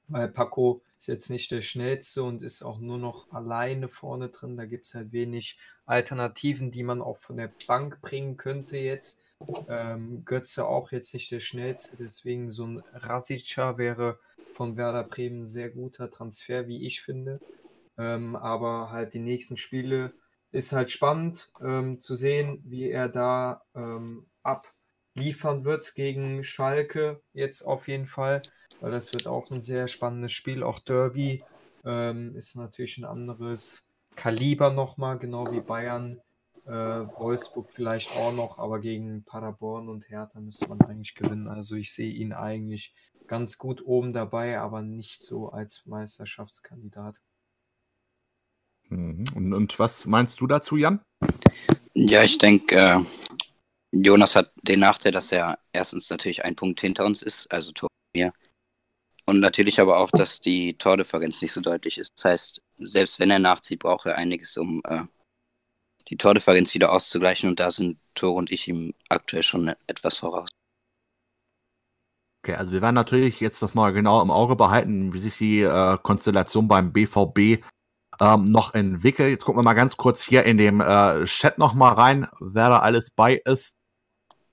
weil Paco ist jetzt nicht der schnellste und ist auch nur noch alleine vorne drin. Da gibt es halt wenig Alternativen, die man auch von der Bank bringen könnte jetzt. Ähm, Götze auch jetzt nicht der schnellste, deswegen so ein Rasica wäre von Werder Bremen ein sehr guter Transfer, wie ich finde. Ähm, aber halt die nächsten Spiele ist halt spannend ähm, zu sehen, wie er da ähm, abliefern wird gegen Schalke jetzt auf jeden Fall, weil das wird auch ein sehr spannendes Spiel. Auch Derby ähm, ist natürlich ein anderes Kaliber nochmal, genau wie Bayern. Äh, Wolfsburg vielleicht auch noch, aber gegen Paderborn und Hertha müsste man eigentlich gewinnen. Also ich sehe ihn eigentlich ganz gut oben dabei, aber nicht so als Meisterschaftskandidat. Mhm. Und, und was meinst du dazu, Jan? Ja, ich denke, äh, Jonas hat den Nachteil, dass er erstens natürlich ein Punkt hinter uns ist, also Tor mir. Und natürlich aber auch, dass die Tordifferenz nicht so deutlich ist. Das heißt, selbst wenn er nachzieht, braucht er einiges, um äh, die Tordifferenz wieder auszugleichen. Und da sind Tore und ich ihm aktuell schon etwas voraus. Okay, also wir werden natürlich jetzt das mal genau im Auge behalten, wie sich die äh, Konstellation beim BVB ähm, noch entwickelt. Jetzt gucken wir mal ganz kurz hier in dem äh, Chat noch mal rein, wer da alles bei ist.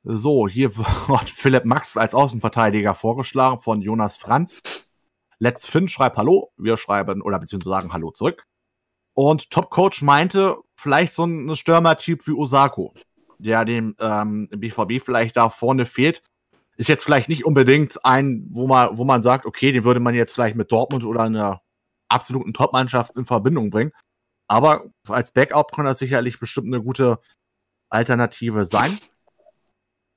So, hier [laughs] wird Philipp Max als Außenverteidiger vorgeschlagen von Jonas Franz. Let's Finn schreibt Hallo. Wir schreiben oder beziehungsweise sagen Hallo zurück. Und Top Coach meinte, vielleicht so ein Stürmer-Typ wie Osako, der dem ähm, BVB vielleicht da vorne fehlt. Ist jetzt vielleicht nicht unbedingt ein, wo man, wo man sagt, okay, den würde man jetzt vielleicht mit Dortmund oder einer absoluten Top-Mannschaft in Verbindung bringen. Aber als Backup kann das sicherlich bestimmt eine gute Alternative sein.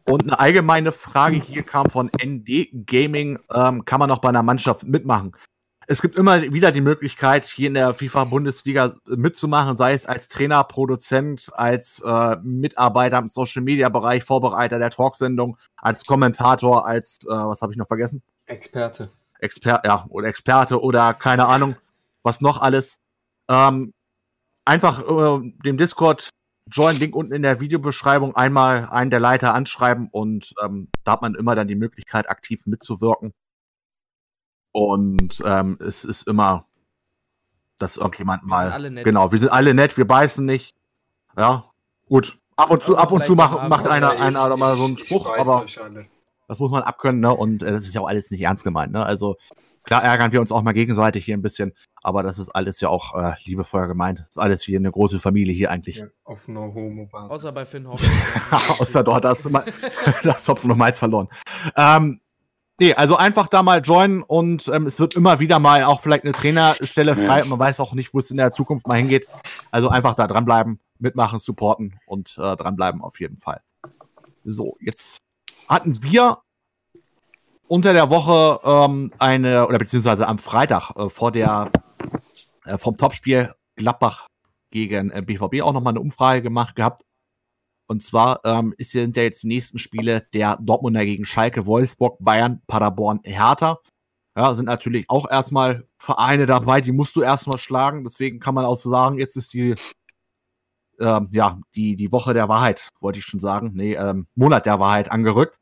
Und eine allgemeine Frage hier kam von ND Gaming, ähm, kann man noch bei einer Mannschaft mitmachen? Es gibt immer wieder die Möglichkeit, hier in der FIFA-Bundesliga mitzumachen, sei es als Trainer, Produzent, als äh, Mitarbeiter im Social-Media-Bereich, Vorbereiter der Talksendung, als Kommentator, als, äh, was habe ich noch vergessen? Experte. Experte, ja, oder Experte oder keine Ahnung, was noch alles. Ähm, einfach äh, dem Discord Join Link unten in der Videobeschreibung einmal einen der Leiter anschreiben und ähm, da hat man immer dann die Möglichkeit, aktiv mitzuwirken. Und ähm, es ist immer, dass irgendjemand mal. Genau, wir sind alle nett, wir beißen nicht. Ja, gut. Ab und zu, ab und zu macht, macht einer, einer ich, mal so einen Spruch, aber das muss man abkönnen, ne? Und äh, das ist ja auch alles nicht ernst gemeint, ne? Also Klar ärgern wir uns auch mal gegenseitig hier ein bisschen, aber das ist alles ja auch äh, liebevoll gemeint. Das ist alles wie eine große Familie hier eigentlich. Ja, auf no homo -Basis. Außer bei Finn [laughs] Außer dort hast du das Hopfen und Malz verloren. Ähm, nee, also einfach da mal joinen und ähm, es wird immer wieder mal auch vielleicht eine Trainerstelle frei. Man weiß auch nicht, wo es in der Zukunft mal hingeht. Also einfach da dranbleiben, mitmachen, supporten und äh, dranbleiben auf jeden Fall. So, jetzt hatten wir unter der Woche ähm, eine, oder beziehungsweise am Freitag äh, vor der, äh, vom Topspiel Gladbach gegen äh, BVB auch nochmal eine Umfrage gemacht gehabt. Und zwar ähm, sind ja jetzt die nächsten Spiele der Dortmunder gegen Schalke, Wolfsburg, Bayern, Paderborn, Hertha. Ja, sind natürlich auch erstmal Vereine dabei, die musst du erstmal schlagen. Deswegen kann man auch so sagen, jetzt ist die, ähm, ja, die, die Woche der Wahrheit, wollte ich schon sagen. Nee, ähm, Monat der Wahrheit angerückt.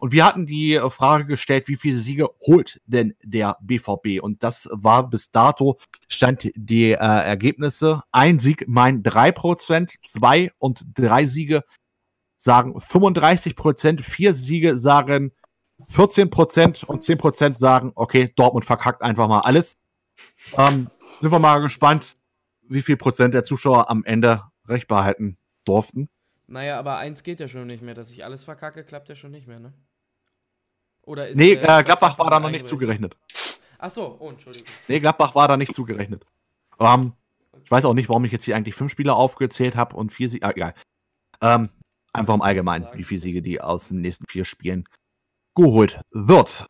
Und wir hatten die äh, Frage gestellt, wie viele Siege holt denn der BVB? Und das war bis dato, stand die äh, Ergebnisse. Ein Sieg drei Prozent, zwei und drei Siege sagen 35 Prozent, vier Siege sagen 14 Prozent und 10 Prozent sagen, okay, Dortmund verkackt einfach mal alles. Ähm, sind wir mal gespannt, wie viel Prozent der Zuschauer am Ende recht behalten durften. Naja, aber eins geht ja schon nicht mehr. Dass ich alles verkacke, klappt ja schon nicht mehr, ne? Oder ist nee, äh, Gladbach war da noch nicht zugerechnet. Ach so, oh, Entschuldigung. Nee, Gladbach war da nicht zugerechnet. Ähm, ich weiß auch nicht, warum ich jetzt hier eigentlich fünf Spieler aufgezählt habe und vier Siege. Ah, egal. Ähm, einfach im Allgemeinen, wie viele Siege die aus den nächsten vier Spielen geholt wird.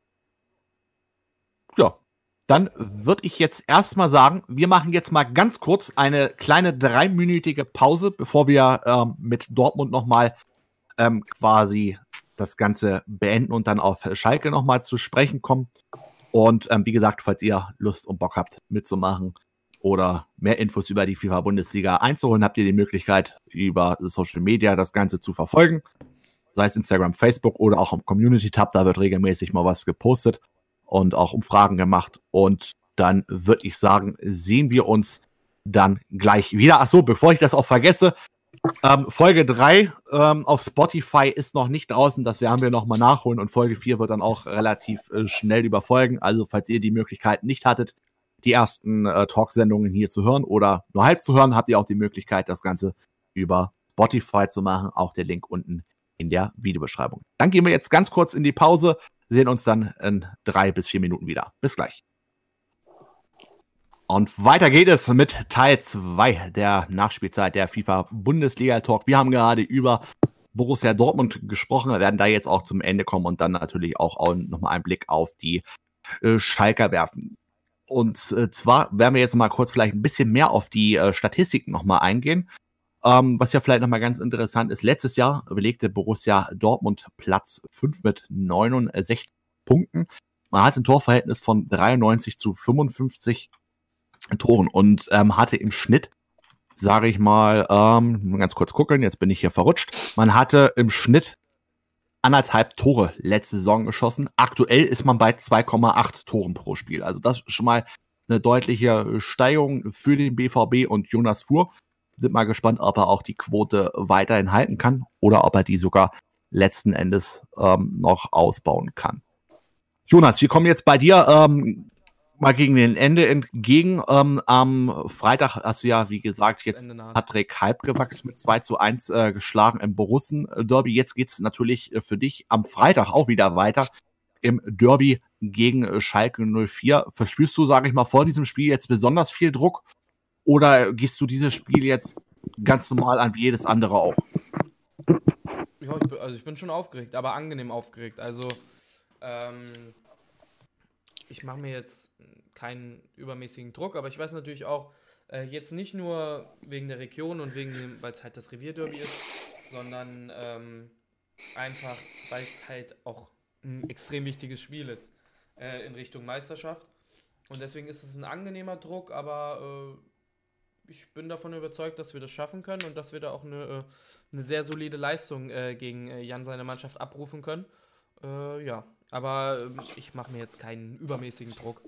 Ja, dann würde ich jetzt erstmal sagen, wir machen jetzt mal ganz kurz eine kleine dreiminütige Pause, bevor wir ähm, mit Dortmund nochmal ähm, quasi das Ganze beenden und dann auf Schalke nochmal zu sprechen kommen. Und ähm, wie gesagt, falls ihr Lust und Bock habt mitzumachen oder mehr Infos über die FIFA-Bundesliga einzuholen, habt ihr die Möglichkeit, über Social Media das Ganze zu verfolgen. Sei es Instagram, Facebook oder auch im Community-Tab, da wird regelmäßig mal was gepostet und auch Umfragen gemacht. Und dann würde ich sagen, sehen wir uns dann gleich wieder. Ach so, bevor ich das auch vergesse, ähm, Folge 3 ähm, auf Spotify ist noch nicht draußen, das werden wir nochmal nachholen und Folge 4 wird dann auch relativ äh, schnell überfolgen. Also, falls ihr die Möglichkeit nicht hattet, die ersten äh, Talksendungen hier zu hören oder nur halb zu hören, habt ihr auch die Möglichkeit, das Ganze über Spotify zu machen. Auch der Link unten in der Videobeschreibung. Dann gehen wir jetzt ganz kurz in die Pause, sehen uns dann in drei bis vier Minuten wieder. Bis gleich. Und weiter geht es mit Teil 2 der Nachspielzeit der FIFA Bundesliga Talk. Wir haben gerade über Borussia Dortmund gesprochen, wir werden da jetzt auch zum Ende kommen und dann natürlich auch, nochmal einen Blick auf die äh, Schalker werfen. Und äh, zwar werden wir jetzt mal kurz vielleicht ein bisschen mehr auf die äh, Statistiken nochmal eingehen. Ähm, was ja vielleicht nochmal ganz interessant ist, letztes Jahr belegte Borussia Dortmund Platz 5 mit 69 Punkten. Man hat ein Torverhältnis von 93 zu 55 Toren und ähm, hatte im Schnitt, sage ich mal, ähm, ganz kurz gucken, jetzt bin ich hier verrutscht. Man hatte im Schnitt anderthalb Tore letzte Saison geschossen. Aktuell ist man bei 2,8 Toren pro Spiel. Also das ist schon mal eine deutliche Steigerung für den BVB und Jonas Fuhr. Sind mal gespannt, ob er auch die Quote weiterhin halten kann oder ob er die sogar letzten Endes ähm, noch ausbauen kann. Jonas, wir kommen jetzt bei dir. Ähm, mal gegen den Ende entgegen. Ähm, am Freitag hast du ja, wie gesagt, jetzt Patrick Halb gewachsen mit 2 zu 1 äh, geschlagen im Borussen-Derby. Jetzt geht's natürlich äh, für dich am Freitag auch wieder weiter im Derby gegen äh, Schalke 04. Verspürst du, sage ich mal, vor diesem Spiel jetzt besonders viel Druck? Oder gehst du dieses Spiel jetzt ganz normal an wie jedes andere auch? Ja, ich bin, also ich bin schon aufgeregt, aber angenehm aufgeregt. Also ähm, ich mache mir jetzt keinen übermäßigen Druck, aber ich weiß natürlich auch, äh, jetzt nicht nur wegen der Region und wegen weil es halt das Revierderby ist, sondern ähm, einfach, weil es halt auch ein extrem wichtiges Spiel ist äh, in Richtung Meisterschaft. Und deswegen ist es ein angenehmer Druck, aber äh, ich bin davon überzeugt, dass wir das schaffen können und dass wir da auch eine, äh, eine sehr solide Leistung äh, gegen äh, Jan seine Mannschaft abrufen können. Ja, aber ähm, ich mache mir jetzt keinen übermäßigen Druck.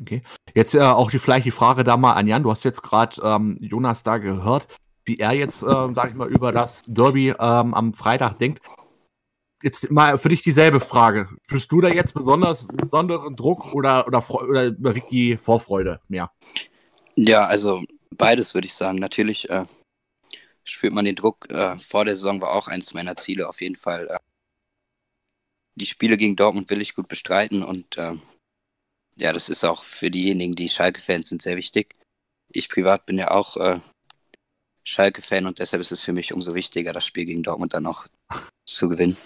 Okay. Jetzt äh, auch die, vielleicht die Frage da mal an Jan. Du hast jetzt gerade ähm, Jonas da gehört, wie er jetzt, äh, sag ich mal, über das Derby ähm, am Freitag denkt. Jetzt mal für dich dieselbe Frage. Fühlst du da jetzt besonders besonderen Druck oder, oder, oder wirklich Vorfreude mehr? Ja, also beides würde ich sagen. Natürlich äh, spürt man den Druck. Äh, vor der Saison war auch eins meiner Ziele auf jeden Fall. Die Spiele gegen Dortmund will ich gut bestreiten und äh, ja, das ist auch für diejenigen, die Schalke-Fans sind, sehr wichtig. Ich privat bin ja auch äh, Schalke-Fan und deshalb ist es für mich umso wichtiger, das Spiel gegen Dortmund dann auch zu gewinnen.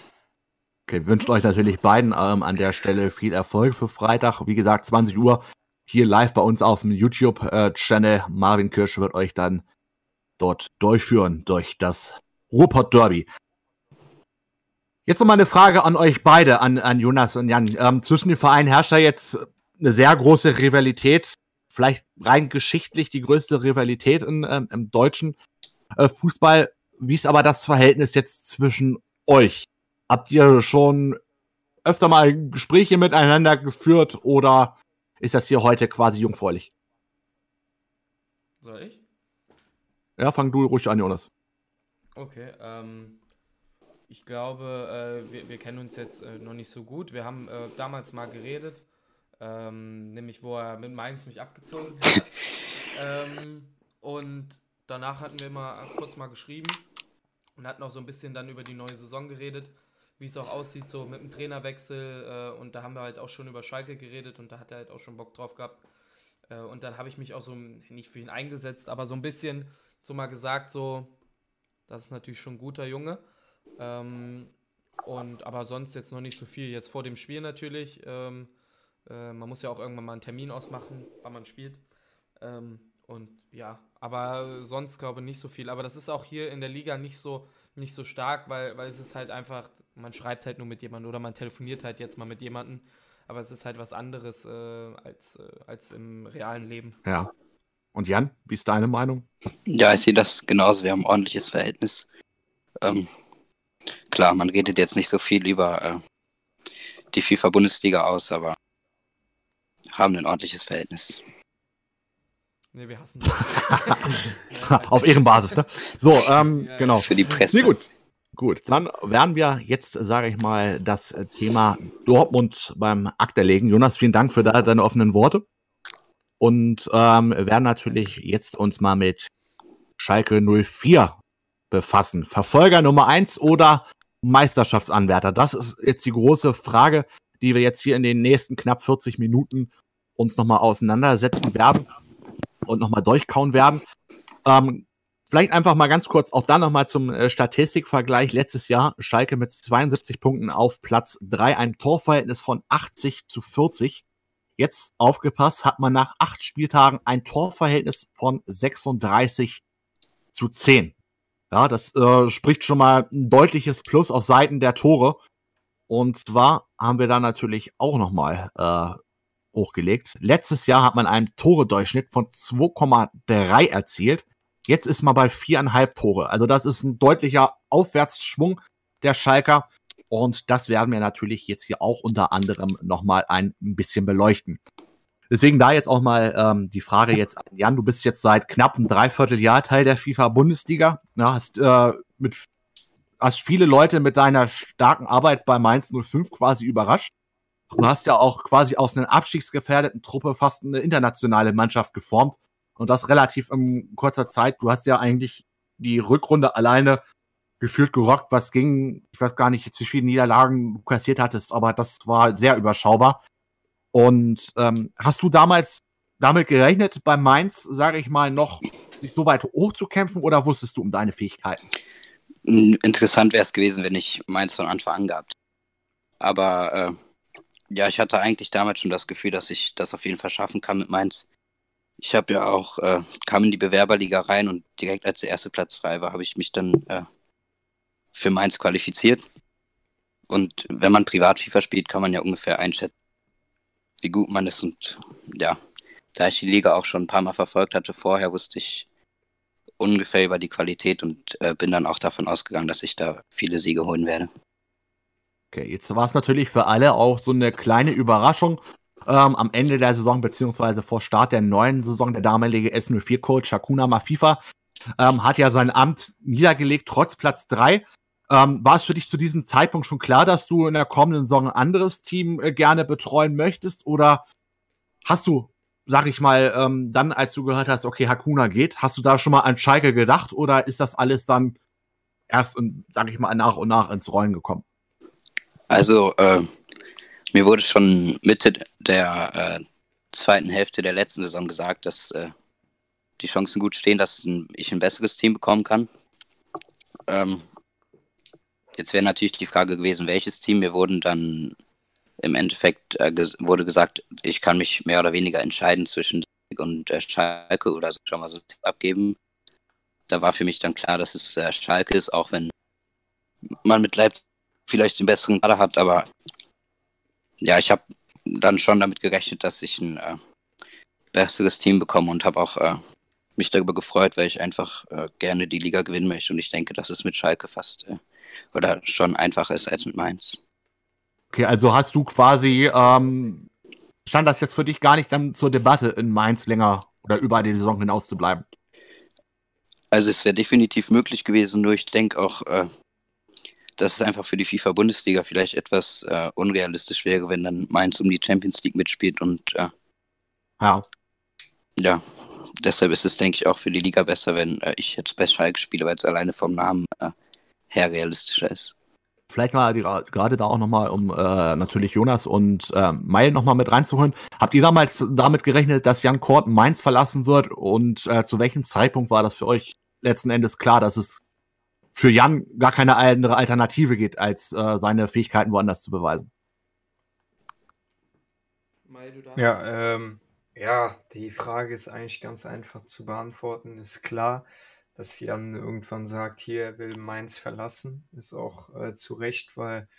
Okay, wünscht euch natürlich beiden ähm, an der Stelle viel Erfolg für Freitag. Wie gesagt, 20 Uhr hier live bei uns auf dem YouTube-Channel. Äh, Marvin Kirsch wird euch dann dort durchführen durch das Ruhrpott Derby. Jetzt noch mal eine Frage an euch beide, an, an Jonas und Jan. Ähm, zwischen den Vereinen herrscht ja jetzt eine sehr große Rivalität, vielleicht rein geschichtlich die größte Rivalität in, ähm, im deutschen äh, Fußball. Wie ist aber das Verhältnis jetzt zwischen euch? Habt ihr schon öfter mal Gespräche miteinander geführt oder ist das hier heute quasi jungfräulich? Soll ich? Ja, fang du ruhig an, Jonas. Okay, ähm, ich glaube, äh, wir, wir, kennen uns jetzt äh, noch nicht so gut. Wir haben äh, damals mal geredet ähm, nämlich wo er mit Mainz mich abgezogen hat. [laughs] ähm, und danach hatten wir immer kurz mal geschrieben und hatten auch so ein bisschen dann über die neue Saison geredet, wie es auch aussieht, so mit dem Trainerwechsel. Äh, und da haben wir halt auch schon über Schalke geredet und da hat er halt auch schon Bock drauf gehabt. Äh, und dann habe ich mich auch so nicht für ihn eingesetzt, aber so ein bisschen so mal gesagt, so, das ist natürlich schon ein guter Junge. Ähm, und aber sonst jetzt noch nicht so viel. Jetzt vor dem Spiel natürlich. Ähm, äh, man muss ja auch irgendwann mal einen Termin ausmachen, wann man spielt. Ähm, und ja, aber sonst glaube ich nicht so viel. Aber das ist auch hier in der Liga nicht so, nicht so stark, weil, weil es ist halt einfach, man schreibt halt nur mit jemandem oder man telefoniert halt jetzt mal mit jemandem. Aber es ist halt was anderes äh, als, äh, als im realen Leben. Ja. Und Jan, wie ist deine Meinung? Ja, ich sehe das genauso. Wir haben ein ordentliches Verhältnis. Ähm, klar, man redet jetzt nicht so viel über äh, die FIFA-Bundesliga aus, aber haben ein ordentliches Verhältnis. Nee, wir hassen [laughs] Auf Ehrenbasis, ne? So, [laughs] ähm, ja, genau. Für die Presse. Nee, gut. Gut, dann werden wir jetzt, sage ich mal, das Thema Dortmund beim Akt erlegen. Jonas, vielen Dank für deine offenen Worte. Und ähm, werden natürlich jetzt uns mal mit Schalke 04 befassen. Verfolger Nummer 1 oder Meisterschaftsanwärter? Das ist jetzt die große Frage, die wir jetzt hier in den nächsten knapp 40 Minuten uns nochmal auseinandersetzen werden und nochmal durchkauen werden. Ähm, vielleicht einfach mal ganz kurz auch dann nochmal zum äh, Statistikvergleich. Letztes Jahr Schalke mit 72 Punkten auf Platz 3, ein Torverhältnis von 80 zu 40. Jetzt aufgepasst, hat man nach acht Spieltagen ein Torverhältnis von 36 zu 10. Ja, das äh, spricht schon mal ein deutliches Plus auf Seiten der Tore. Und zwar haben wir da natürlich auch nochmal äh, hochgelegt. Letztes Jahr hat man einen Tore-Durchschnitt von 2,3 erzielt. Jetzt ist man bei viereinhalb Tore. Also das ist ein deutlicher Aufwärtsschwung der Schalker. Und das werden wir natürlich jetzt hier auch unter anderem nochmal ein bisschen beleuchten. Deswegen da jetzt auch mal ähm, die Frage jetzt an Jan. Du bist jetzt seit knapp einem Dreivierteljahr Teil der FIFA-Bundesliga. Ja, hast äh, hast viele Leute mit deiner starken Arbeit bei Mainz 05 quasi überrascht. Du hast ja auch quasi aus einer abstiegsgefährdeten Truppe fast eine internationale Mannschaft geformt. Und das relativ in kurzer Zeit. Du hast ja eigentlich die Rückrunde alleine gefühlt gerockt, was ging. Ich weiß gar nicht, wie viele Niederlagen du kassiert hattest, aber das war sehr überschaubar. Und ähm, hast du damals damit gerechnet, bei Mainz, sage ich mal, noch sich so weit hochzukämpfen oder wusstest du um deine Fähigkeiten? Interessant wäre es gewesen, wenn ich Mainz von Anfang an gehabt. Aber äh, ja, ich hatte eigentlich damals schon das Gefühl, dass ich das auf jeden Fall schaffen kann mit Mainz. Ich habe ja auch, äh, kam in die Bewerberliga rein und direkt als der erste Platz frei war, habe ich mich dann äh, für Mainz qualifiziert. Und wenn man privat FIFA spielt, kann man ja ungefähr einschätzen, wie gut man ist. Und ja, da ich die Liga auch schon ein paar Mal verfolgt hatte vorher, wusste ich ungefähr über die Qualität und äh, bin dann auch davon ausgegangen, dass ich da viele Siege holen werde. Okay, jetzt war es natürlich für alle auch so eine kleine Überraschung. Ähm, am Ende der Saison, beziehungsweise vor Start der neuen Saison, der damalige S04-Coach Shakuna Mafifa ähm, hat ja sein Amt niedergelegt, trotz Platz 3. Ähm, war es für dich zu diesem Zeitpunkt schon klar, dass du in der kommenden Saison ein anderes Team äh, gerne betreuen möchtest? Oder hast du, sag ich mal, ähm, dann, als du gehört hast, okay, Hakuna geht, hast du da schon mal an Schalke gedacht? Oder ist das alles dann erst, in, sag ich mal, nach und nach ins Rollen gekommen? Also, äh, mir wurde schon Mitte der äh, zweiten Hälfte der letzten Saison gesagt, dass äh, die Chancen gut stehen, dass ich ein besseres Team bekommen kann. Ähm, jetzt wäre natürlich die Frage gewesen, welches Team. Mir wurden dann im Endeffekt äh, ges wurde gesagt, ich kann mich mehr oder weniger entscheiden zwischen und äh, Schalke oder so schon mal so abgeben. Da war für mich dann klar, dass es äh, Schalke ist, auch wenn man mit Leipzig vielleicht den besseren Kader hat, aber ja, ich habe dann schon damit gerechnet, dass ich ein äh, besseres Team bekomme und habe auch äh, mich darüber gefreut, weil ich einfach äh, gerne die Liga gewinnen möchte und ich denke, dass es mit Schalke fast äh, oder schon einfacher ist als mit Mainz. Okay, also hast du quasi, ähm, stand das jetzt für dich gar nicht dann zur Debatte in Mainz länger oder über die Saison hinaus zu bleiben? Also es wäre definitiv möglich gewesen, nur ich denke auch, äh, dass es einfach für die FIFA-Bundesliga vielleicht etwas äh, unrealistisch wäre, wenn dann Mainz um die Champions League mitspielt und äh, ja. Ja, deshalb ist es, denke ich, auch für die Liga besser, wenn äh, ich jetzt bei Schalke spiele, weil es alleine vom Namen äh, her realistischer ist. Vielleicht mal gerade da auch nochmal, um äh, natürlich Jonas und äh, Meil nochmal mit reinzuholen. Habt ihr damals damit gerechnet, dass Jan Kort Mainz verlassen wird? Und äh, zu welchem Zeitpunkt war das für euch letzten Endes klar, dass es für Jan gar keine andere Alternative geht, als äh, seine Fähigkeiten woanders zu beweisen. Ja, ähm, ja, die Frage ist eigentlich ganz einfach zu beantworten. Ist klar, dass Jan irgendwann sagt, hier, er will Mainz verlassen. Ist auch äh, zu Recht, weil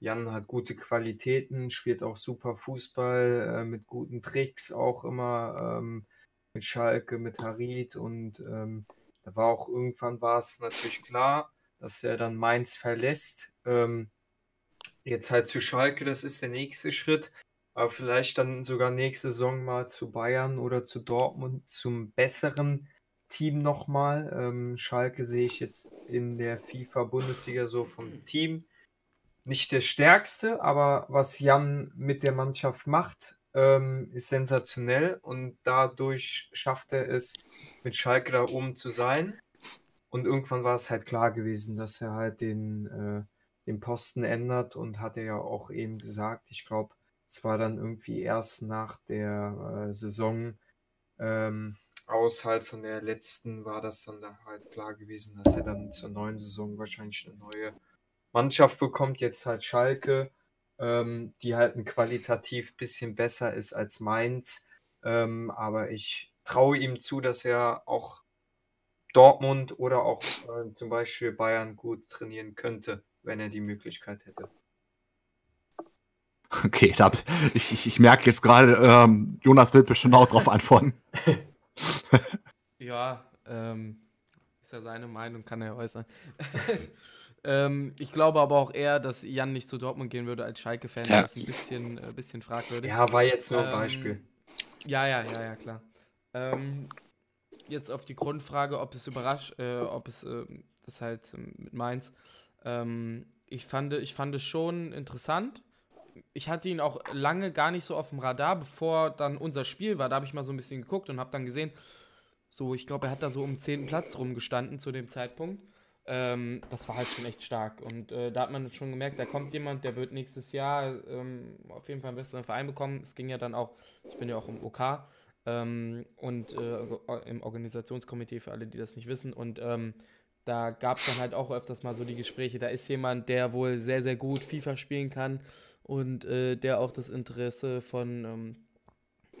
Jan hat gute Qualitäten, spielt auch super Fußball, äh, mit guten Tricks auch immer, ähm, mit Schalke, mit Harid und ähm, da war auch irgendwann war es natürlich klar, dass er dann Mainz verlässt. Ähm, jetzt halt zu Schalke, das ist der nächste Schritt. Aber vielleicht dann sogar nächste Saison mal zu Bayern oder zu Dortmund zum besseren Team nochmal. Ähm, Schalke sehe ich jetzt in der FIFA-Bundesliga so vom Team nicht der stärkste, aber was Jan mit der Mannschaft macht, ähm, ist sensationell und dadurch schafft er es, mit Schalke da oben zu sein. Und irgendwann war es halt klar gewesen, dass er halt den, äh, den Posten ändert und hat er ja auch eben gesagt, ich glaube, es war dann irgendwie erst nach der äh, Saison ähm, aus halt von der letzten war das dann da halt klar gewesen, dass er dann zur neuen Saison wahrscheinlich eine neue Mannschaft bekommt, jetzt halt Schalke ähm, die halt ein qualitativ bisschen besser ist als Mainz. Ähm, aber ich traue ihm zu, dass er auch Dortmund oder auch äh, zum Beispiel Bayern gut trainieren könnte, wenn er die Möglichkeit hätte. Okay, da, ich, ich, merke jetzt gerade, ähm, Jonas will bestimmt auch darauf antworten. [laughs] [laughs] ja, ähm, ist ja seine Meinung, kann er äußern. [laughs] Ähm, ich glaube aber auch eher, dass Jan nicht zu Dortmund gehen würde als Schalke-Fan. Ja. Das ist ein bisschen, äh, bisschen fragwürdig. Ja, war jetzt nur ein ähm, Beispiel. Ja, ja, ja, ja, klar. Ähm, jetzt auf die Grundfrage, ob es überrascht, äh, ob es äh, das halt ähm, mit Mainz. Ähm, ich fand, ich fand es schon interessant. Ich hatte ihn auch lange gar nicht so auf dem Radar, bevor dann unser Spiel war. Da habe ich mal so ein bisschen geguckt und habe dann gesehen, so, ich glaube, er hat da so um 10. Platz rumgestanden zu dem Zeitpunkt. Ähm, das war halt schon echt stark. Und äh, da hat man schon gemerkt, da kommt jemand, der wird nächstes Jahr ähm, auf jeden Fall einen besseren Verein bekommen. Es ging ja dann auch, ich bin ja auch im OK, ähm, und äh, im Organisationskomitee für alle, die das nicht wissen. Und ähm, da gab es dann halt auch öfters mal so die Gespräche. Da ist jemand, der wohl sehr, sehr gut FIFA spielen kann und äh, der auch das Interesse von ähm,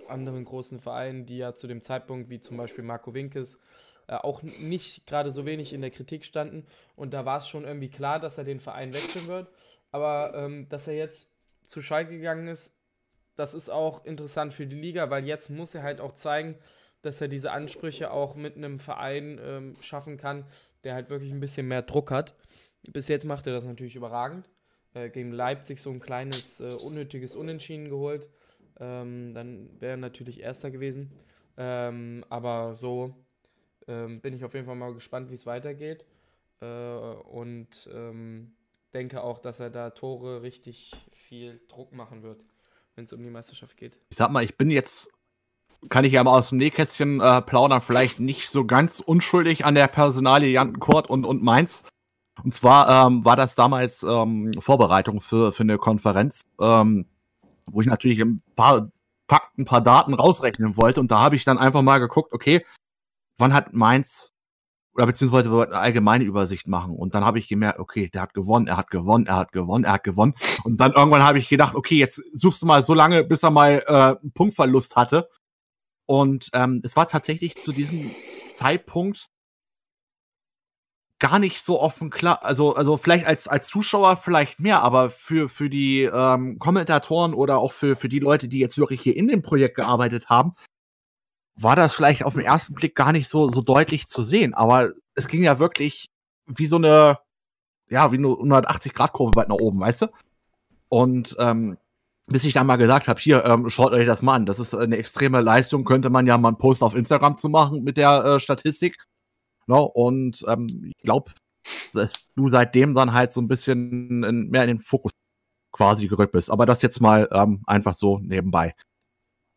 anderen großen Vereinen, die ja zu dem Zeitpunkt, wie zum Beispiel Marco Winkes, äh, auch nicht gerade so wenig in der Kritik standen. Und da war es schon irgendwie klar, dass er den Verein wechseln wird. Aber ähm, dass er jetzt zu Schalke gegangen ist, das ist auch interessant für die Liga, weil jetzt muss er halt auch zeigen, dass er diese Ansprüche auch mit einem Verein ähm, schaffen kann, der halt wirklich ein bisschen mehr Druck hat. Bis jetzt macht er das natürlich überragend. Äh, gegen Leipzig so ein kleines, äh, unnötiges Unentschieden geholt. Ähm, dann wäre er natürlich Erster gewesen. Ähm, aber so ähm, bin ich auf jeden Fall mal gespannt, wie es weitergeht. Äh, und ähm, denke auch, dass er da Tore richtig viel Druck machen wird, wenn es um die Meisterschaft geht. Ich sag mal, ich bin jetzt, kann ich ja mal aus dem Nähkästchen äh, plaudern, vielleicht nicht so ganz unschuldig an der Personalie Jantenkort und, und Mainz. Und zwar ähm, war das damals ähm, Vorbereitung für, für eine Konferenz, ähm, wo ich natürlich ein paar Fakten, ein paar Daten rausrechnen wollte. Und da habe ich dann einfach mal geguckt, okay, wann hat Mainz oder beziehungsweise eine allgemeine Übersicht machen. Und dann habe ich gemerkt, okay, der hat gewonnen, er hat gewonnen, er hat gewonnen, er hat gewonnen. Und dann irgendwann habe ich gedacht, okay, jetzt suchst du mal so lange, bis er mal äh, einen Punktverlust hatte. Und ähm, es war tatsächlich zu diesem Zeitpunkt gar nicht so offen klar. Also, also vielleicht als, als Zuschauer vielleicht mehr, aber für, für die ähm, Kommentatoren oder auch für, für die Leute, die jetzt wirklich hier in dem Projekt gearbeitet haben, war das vielleicht auf den ersten Blick gar nicht so, so deutlich zu sehen. Aber es ging ja wirklich wie so eine, ja, wie eine 180-Grad-Kurve weit nach oben, weißt du? Und ähm, bis ich dann mal gesagt habe, hier, ähm, schaut euch das mal an. Das ist eine extreme Leistung, könnte man ja mal einen Post auf Instagram zu machen mit der äh, Statistik. Ne? Und ähm, ich glaube, dass du seitdem dann halt so ein bisschen in, mehr in den Fokus quasi gerückt bist. Aber das jetzt mal ähm, einfach so nebenbei.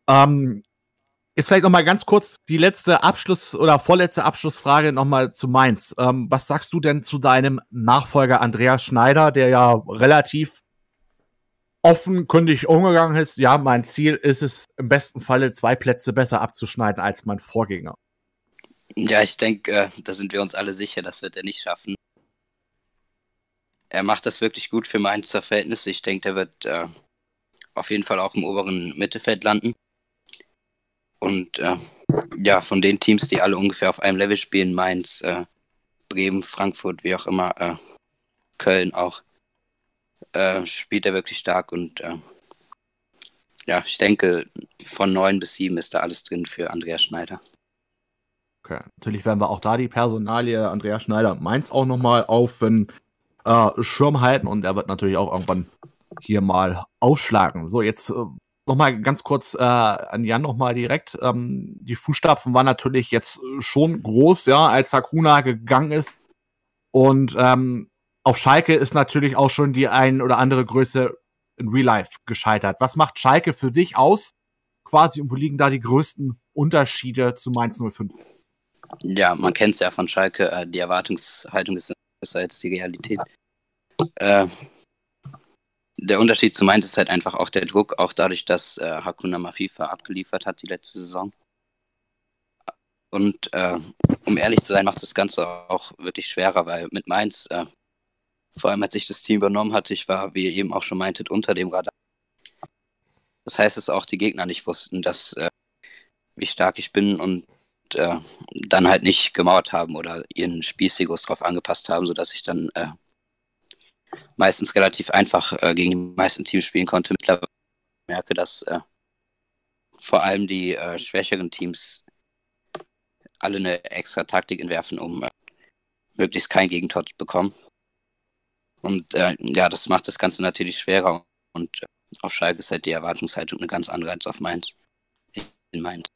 Ähm, Jetzt vielleicht noch mal ganz kurz die letzte Abschluss- oder vorletzte Abschlussfrage noch mal zu Mainz. Ähm, was sagst du denn zu deinem Nachfolger Andreas Schneider, der ja relativ offenkundig umgegangen ist? Ja, mein Ziel ist es, im besten Falle zwei Plätze besser abzuschneiden als mein Vorgänger. Ja, ich denke, äh, da sind wir uns alle sicher, das wird er nicht schaffen. Er macht das wirklich gut für Mainzer Verhältnisse. Ich denke, der wird äh, auf jeden Fall auch im oberen Mittelfeld landen. Und äh, ja, von den Teams, die alle ungefähr auf einem Level spielen, Mainz, äh, Bremen, Frankfurt, wie auch immer, äh, Köln auch, äh, spielt er wirklich stark und ja, ich denke, von neun bis sieben ist da alles drin für Andreas Schneider. Okay, natürlich werden wir auch da die Personalie Andreas Schneider Mainz auch nochmal auf den äh, Schirm halten und er wird natürlich auch irgendwann hier mal aufschlagen. So, jetzt äh, nochmal ganz kurz äh, an Jan nochmal direkt. Ähm, die Fußstapfen waren natürlich jetzt schon groß, ja, als Hakuna gegangen ist. Und ähm, auf Schalke ist natürlich auch schon die ein oder andere Größe in Real Life gescheitert. Was macht Schalke für dich aus? Quasi, und wo liegen da die größten Unterschiede zu Mainz 05? Ja, man kennt es ja von Schalke, äh, die Erwartungshaltung ist besser als die Realität. Äh, der Unterschied zu Mainz ist halt einfach auch der Druck, auch dadurch, dass äh, Hakuna Mafifa abgeliefert hat die letzte Saison. Und äh, um ehrlich zu sein, macht das Ganze auch wirklich schwerer, weil mit Mainz, äh, vor allem als ich das Team übernommen hatte, ich war, wie ihr eben auch schon meintet, unter dem Radar. Das heißt, dass auch die Gegner nicht wussten, dass, äh, wie stark ich bin und äh, dann halt nicht gemauert haben oder ihren Spielsigus drauf angepasst haben, sodass ich dann äh, meistens relativ einfach äh, gegen die meisten Teams spielen konnte. Mittlerweile merke, dass äh, vor allem die äh, schwächeren Teams alle eine extra Taktik entwerfen, um äh, möglichst kein Gegentor zu bekommen. Und ja, das macht das Ganze natürlich schwerer. Und auf Schalke ist halt die Erwartungshaltung eine ganz andere als auf Mainz. In Mainz.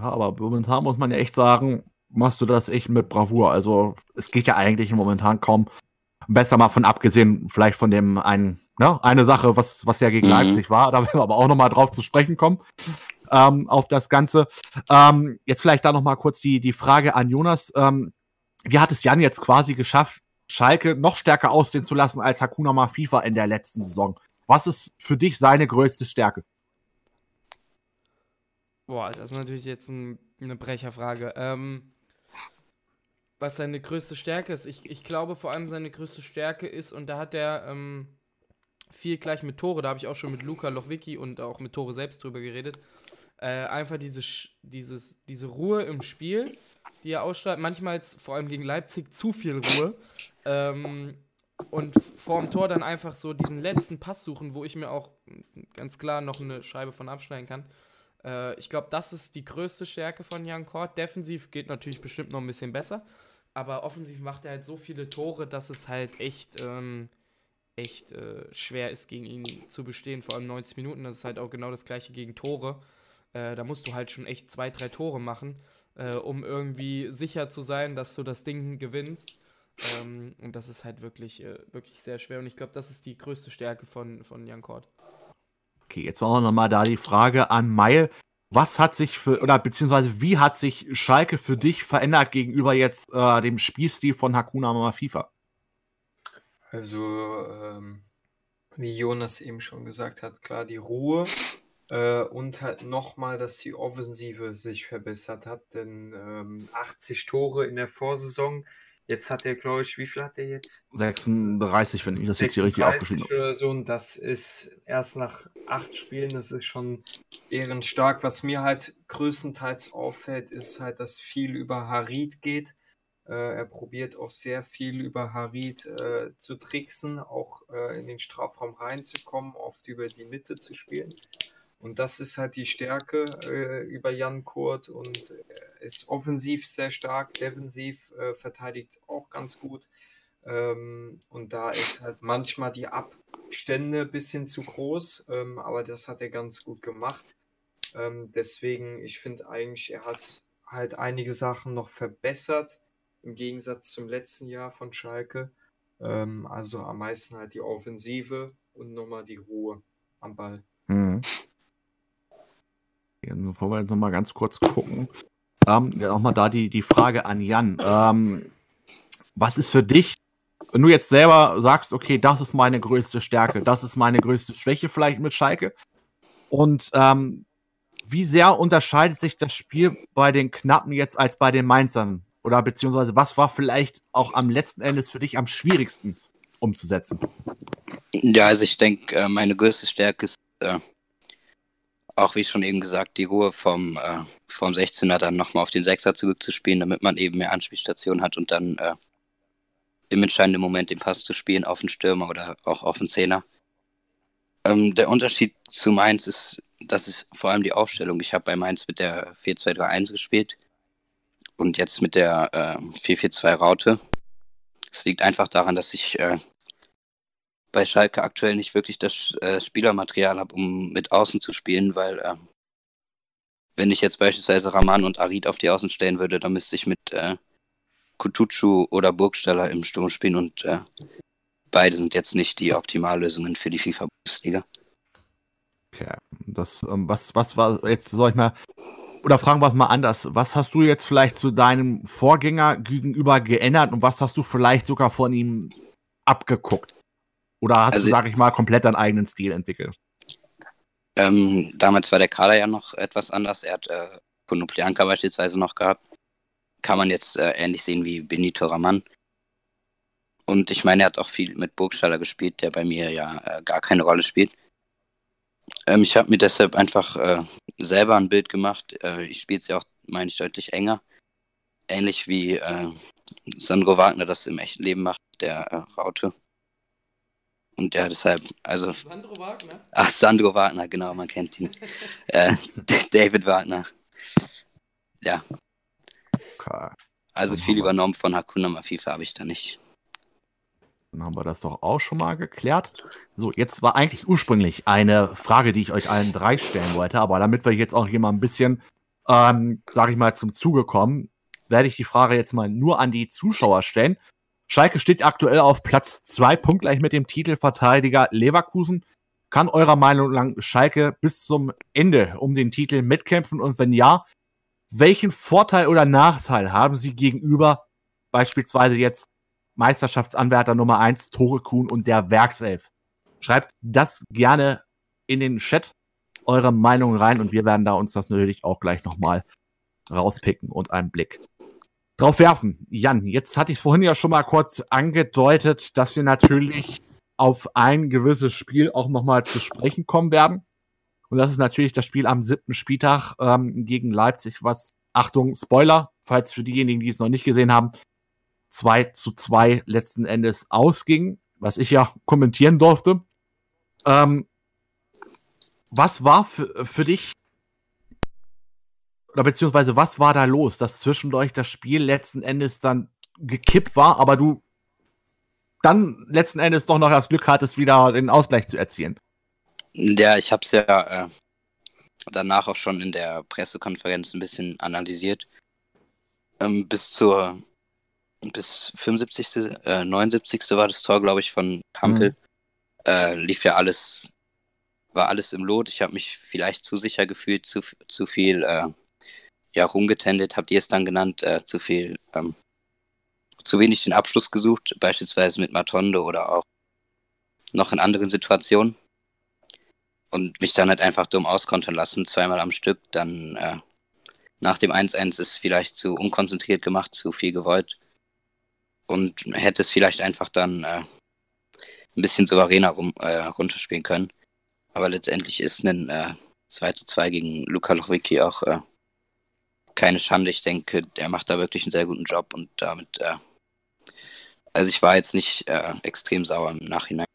Ja, aber momentan muss man ja echt sagen, machst du das echt mit Bravour. Also es geht ja eigentlich momentan kaum Besser mal von abgesehen, vielleicht von dem einen, ne, eine Sache, was, was ja gegen mhm. Leipzig war, [laughs] da werden wir aber auch nochmal drauf zu sprechen kommen, ähm, auf das Ganze. Ähm, jetzt vielleicht da nochmal kurz die, die Frage an Jonas. Ähm, wie hat es Jan jetzt quasi geschafft, Schalke noch stärker aussehen zu lassen als Hakuna Ma FIFA in der letzten Saison? Was ist für dich seine größte Stärke? Boah, das ist natürlich jetzt ein, eine Brecherfrage. Ähm, was seine größte Stärke ist. Ich, ich glaube vor allem seine größte Stärke ist, und da hat er ähm, viel gleich mit Tore, da habe ich auch schon mit Luca Lochwicki und auch mit Tore selbst drüber geredet. Äh, einfach diese, dieses, diese Ruhe im Spiel, die er ausstrahlt. Manchmal, vor allem gegen Leipzig, zu viel Ruhe. Ähm, und vorm Tor dann einfach so diesen letzten Pass suchen, wo ich mir auch ganz klar noch eine Scheibe von abschneiden kann. Äh, ich glaube, das ist die größte Stärke von Jan Kort. Defensiv geht natürlich bestimmt noch ein bisschen besser, aber offensiv macht er halt so viele Tore, dass es halt echt, ähm, echt äh, schwer ist, gegen ihn zu bestehen. Vor allem 90 Minuten, das ist halt auch genau das gleiche gegen Tore. Äh, da musst du halt schon echt zwei, drei Tore machen, äh, um irgendwie sicher zu sein, dass du das Ding gewinnst. Ähm, und das ist halt wirklich, äh, wirklich sehr schwer. Und ich glaube, das ist die größte Stärke von, von Jan Kort. Okay, jetzt auch nochmal da die Frage an Meil. Was hat sich für, oder beziehungsweise wie hat sich Schalke für dich verändert gegenüber jetzt äh, dem Spielstil von Hakuna Mama FIFA? Also, ähm, wie Jonas eben schon gesagt hat, klar, die Ruhe äh, und halt nochmal, dass die Offensive sich verbessert hat, denn ähm, 80 Tore in der Vorsaison Jetzt hat er, glaube ich, wie viel hat er jetzt? 36, wenn ich das jetzt hier richtig aufgeschrieben habe. Oder so, und das ist erst nach acht Spielen, das ist schon stark. Was mir halt größtenteils auffällt, ist halt, dass viel über Harid geht. Äh, er probiert auch sehr viel über Harid äh, zu tricksen, auch äh, in den Strafraum reinzukommen, oft über die Mitte zu spielen. Und das ist halt die Stärke äh, über Jan Kurt und äh, ist offensiv sehr stark, defensiv äh, verteidigt auch ganz gut. Ähm, und da ist halt manchmal die Abstände ein bisschen zu groß, ähm, aber das hat er ganz gut gemacht. Ähm, deswegen, ich finde eigentlich, er hat halt einige Sachen noch verbessert im Gegensatz zum letzten Jahr von Schalke. Ähm, also am meisten halt die Offensive und nochmal die Ruhe am Ball. Mhm. Bevor wir jetzt nochmal ganz kurz gucken, ähm, nochmal da die, die Frage an Jan. Ähm, was ist für dich, wenn du jetzt selber sagst, okay, das ist meine größte Stärke, das ist meine größte Schwäche vielleicht mit Schalke? Und ähm, wie sehr unterscheidet sich das Spiel bei den Knappen jetzt als bei den Mainzern? Oder beziehungsweise was war vielleicht auch am letzten Endes für dich am schwierigsten umzusetzen? Ja, also ich denke, äh, meine größte Stärke ist äh, auch wie schon eben gesagt, die Ruhe vom, äh, vom 16er dann nochmal auf den 6er zurückzuspielen, damit man eben mehr Anspielstationen hat und dann äh, im entscheidenden Moment den Pass zu spielen auf den Stürmer oder auch auf den Zehner. Ähm, der Unterschied zu Mainz ist, das ist vor allem die Aufstellung. Ich habe bei Mainz mit der 4-2-3-1 gespielt und jetzt mit der äh, 4-4-2 Es liegt einfach daran, dass ich äh, bei Schalke aktuell nicht wirklich das äh, Spielermaterial habe, um mit Außen zu spielen, weil äh, wenn ich jetzt beispielsweise Raman und Arid auf die Außen stellen würde, dann müsste ich mit äh, Kutucu oder Burgstaller im Sturm spielen und äh, beide sind jetzt nicht die Optimallösungen für die FIFA-Bundesliga. Okay, das, ähm, was, was war jetzt, soll ich mal, oder fragen wir es mal anders, was hast du jetzt vielleicht zu deinem Vorgänger gegenüber geändert und was hast du vielleicht sogar von ihm abgeguckt? Oder hast also, du, sag ich mal, komplett deinen eigenen Stil entwickelt? Ähm, damals war der Kader ja noch etwas anders. Er hat äh, Konoplianka beispielsweise noch gehabt. Kann man jetzt äh, ähnlich sehen wie Benito Raman. Und ich meine, er hat auch viel mit Burgstaller gespielt, der bei mir ja äh, gar keine Rolle spielt. Ähm, ich habe mir deshalb einfach äh, selber ein Bild gemacht. Äh, ich spiele es ja auch, meine ich, deutlich enger. Ähnlich wie äh, Sandro Wagner das im echten Leben macht, der äh, Raute. Und ja, deshalb, also. Sandro Wagner? Ach, Sandro Wagner, genau, man kennt ihn. [laughs] äh, David Wagner. Ja. Okay. Also Dann viel übernommen von Hakuna Mafifa habe ich da nicht. Dann haben wir das doch auch schon mal geklärt. So, jetzt war eigentlich ursprünglich eine Frage, die ich euch allen drei stellen wollte, aber damit wir jetzt auch hier mal ein bisschen, ähm, sage ich mal, zum Zuge kommen, werde ich die Frage jetzt mal nur an die Zuschauer stellen. Schalke steht aktuell auf Platz 2, punktgleich mit dem Titelverteidiger Leverkusen. Kann eurer Meinung nach Schalke bis zum Ende um den Titel mitkämpfen? Und wenn ja, welchen Vorteil oder Nachteil haben sie gegenüber beispielsweise jetzt Meisterschaftsanwärter Nummer 1, Tore Kuhn und der Werkself? Schreibt das gerne in den Chat. eure Meinung rein und wir werden da uns das natürlich auch gleich nochmal rauspicken und einen Blick drauf werfen. Jan, jetzt hatte ich es vorhin ja schon mal kurz angedeutet, dass wir natürlich auf ein gewisses Spiel auch nochmal zu sprechen kommen werden. Und das ist natürlich das Spiel am siebten Spieltag ähm, gegen Leipzig, was, Achtung, Spoiler, falls für diejenigen, die es noch nicht gesehen haben, 2 zu 2 letzten Endes ausging, was ich ja kommentieren durfte. Ähm, was war für, für dich, oder beziehungsweise was war da los, dass zwischendurch das Spiel letzten Endes dann gekippt war, aber du dann letzten Endes doch noch das Glück hattest, wieder den Ausgleich zu erzielen? Ja, ich habe es ja äh, danach auch schon in der Pressekonferenz ein bisschen analysiert. Ähm, bis zur bis 75., äh, 79. war das Tor, glaube ich, von Kampel. Mhm. Äh, lief ja alles, war alles im Lot. Ich habe mich vielleicht zu sicher gefühlt, zu, zu viel äh, ja, rumgetendet, habt ihr es dann genannt, äh, zu viel, ähm, zu wenig den Abschluss gesucht, beispielsweise mit Matondo oder auch noch in anderen Situationen. Und mich dann halt einfach dumm auskontern lassen, zweimal am Stück. Dann äh, nach dem 1-1 ist vielleicht zu unkonzentriert gemacht, zu viel gewollt und hätte es vielleicht einfach dann äh, ein bisschen souveräner rum, äh, runterspielen können. Aber letztendlich ist ein äh, 2 zu 2 gegen Luka Lochwicki auch äh, keine Schande. Ich denke, er macht da wirklich einen sehr guten Job und damit, äh, also ich war jetzt nicht äh, extrem sauer im Nachhinein.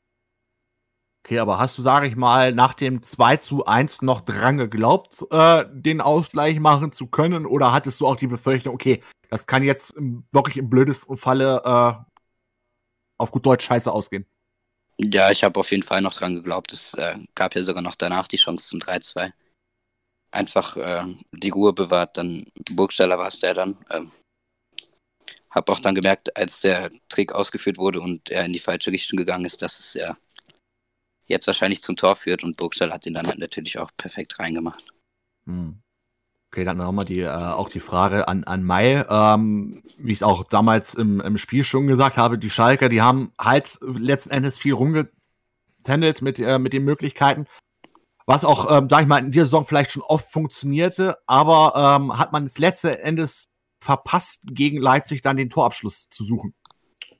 Okay, aber hast du, sage ich mal, nach dem 2 zu 1 noch dran geglaubt, äh, den Ausgleich machen zu können? Oder hattest du auch die Befürchtung, okay, das kann jetzt im, wirklich im blödesten Falle äh, auf gut Deutsch scheiße ausgehen? Ja, ich habe auf jeden Fall noch dran geglaubt. Es äh, gab ja sogar noch danach die Chance zum 3-2. Einfach äh, die Ruhe bewahrt, dann Burgstaller war es der dann. Ähm, habe auch dann gemerkt, als der Trick ausgeführt wurde und er in die falsche Richtung gegangen ist, dass es ja jetzt wahrscheinlich zum Tor führt und Burgstall hat ihn dann natürlich auch perfekt reingemacht. Hm. Okay, dann nochmal die, äh, auch die Frage an, an Mai. Ähm, wie ich es auch damals im, im Spiel schon gesagt habe, die Schalker, die haben halt letzten Endes viel rumgetendelt mit, äh, mit den Möglichkeiten. Was auch, ähm, sag ich mal, in dieser Saison vielleicht schon oft funktionierte, aber ähm, hat man es letzten Endes verpasst, gegen Leipzig dann den Torabschluss zu suchen.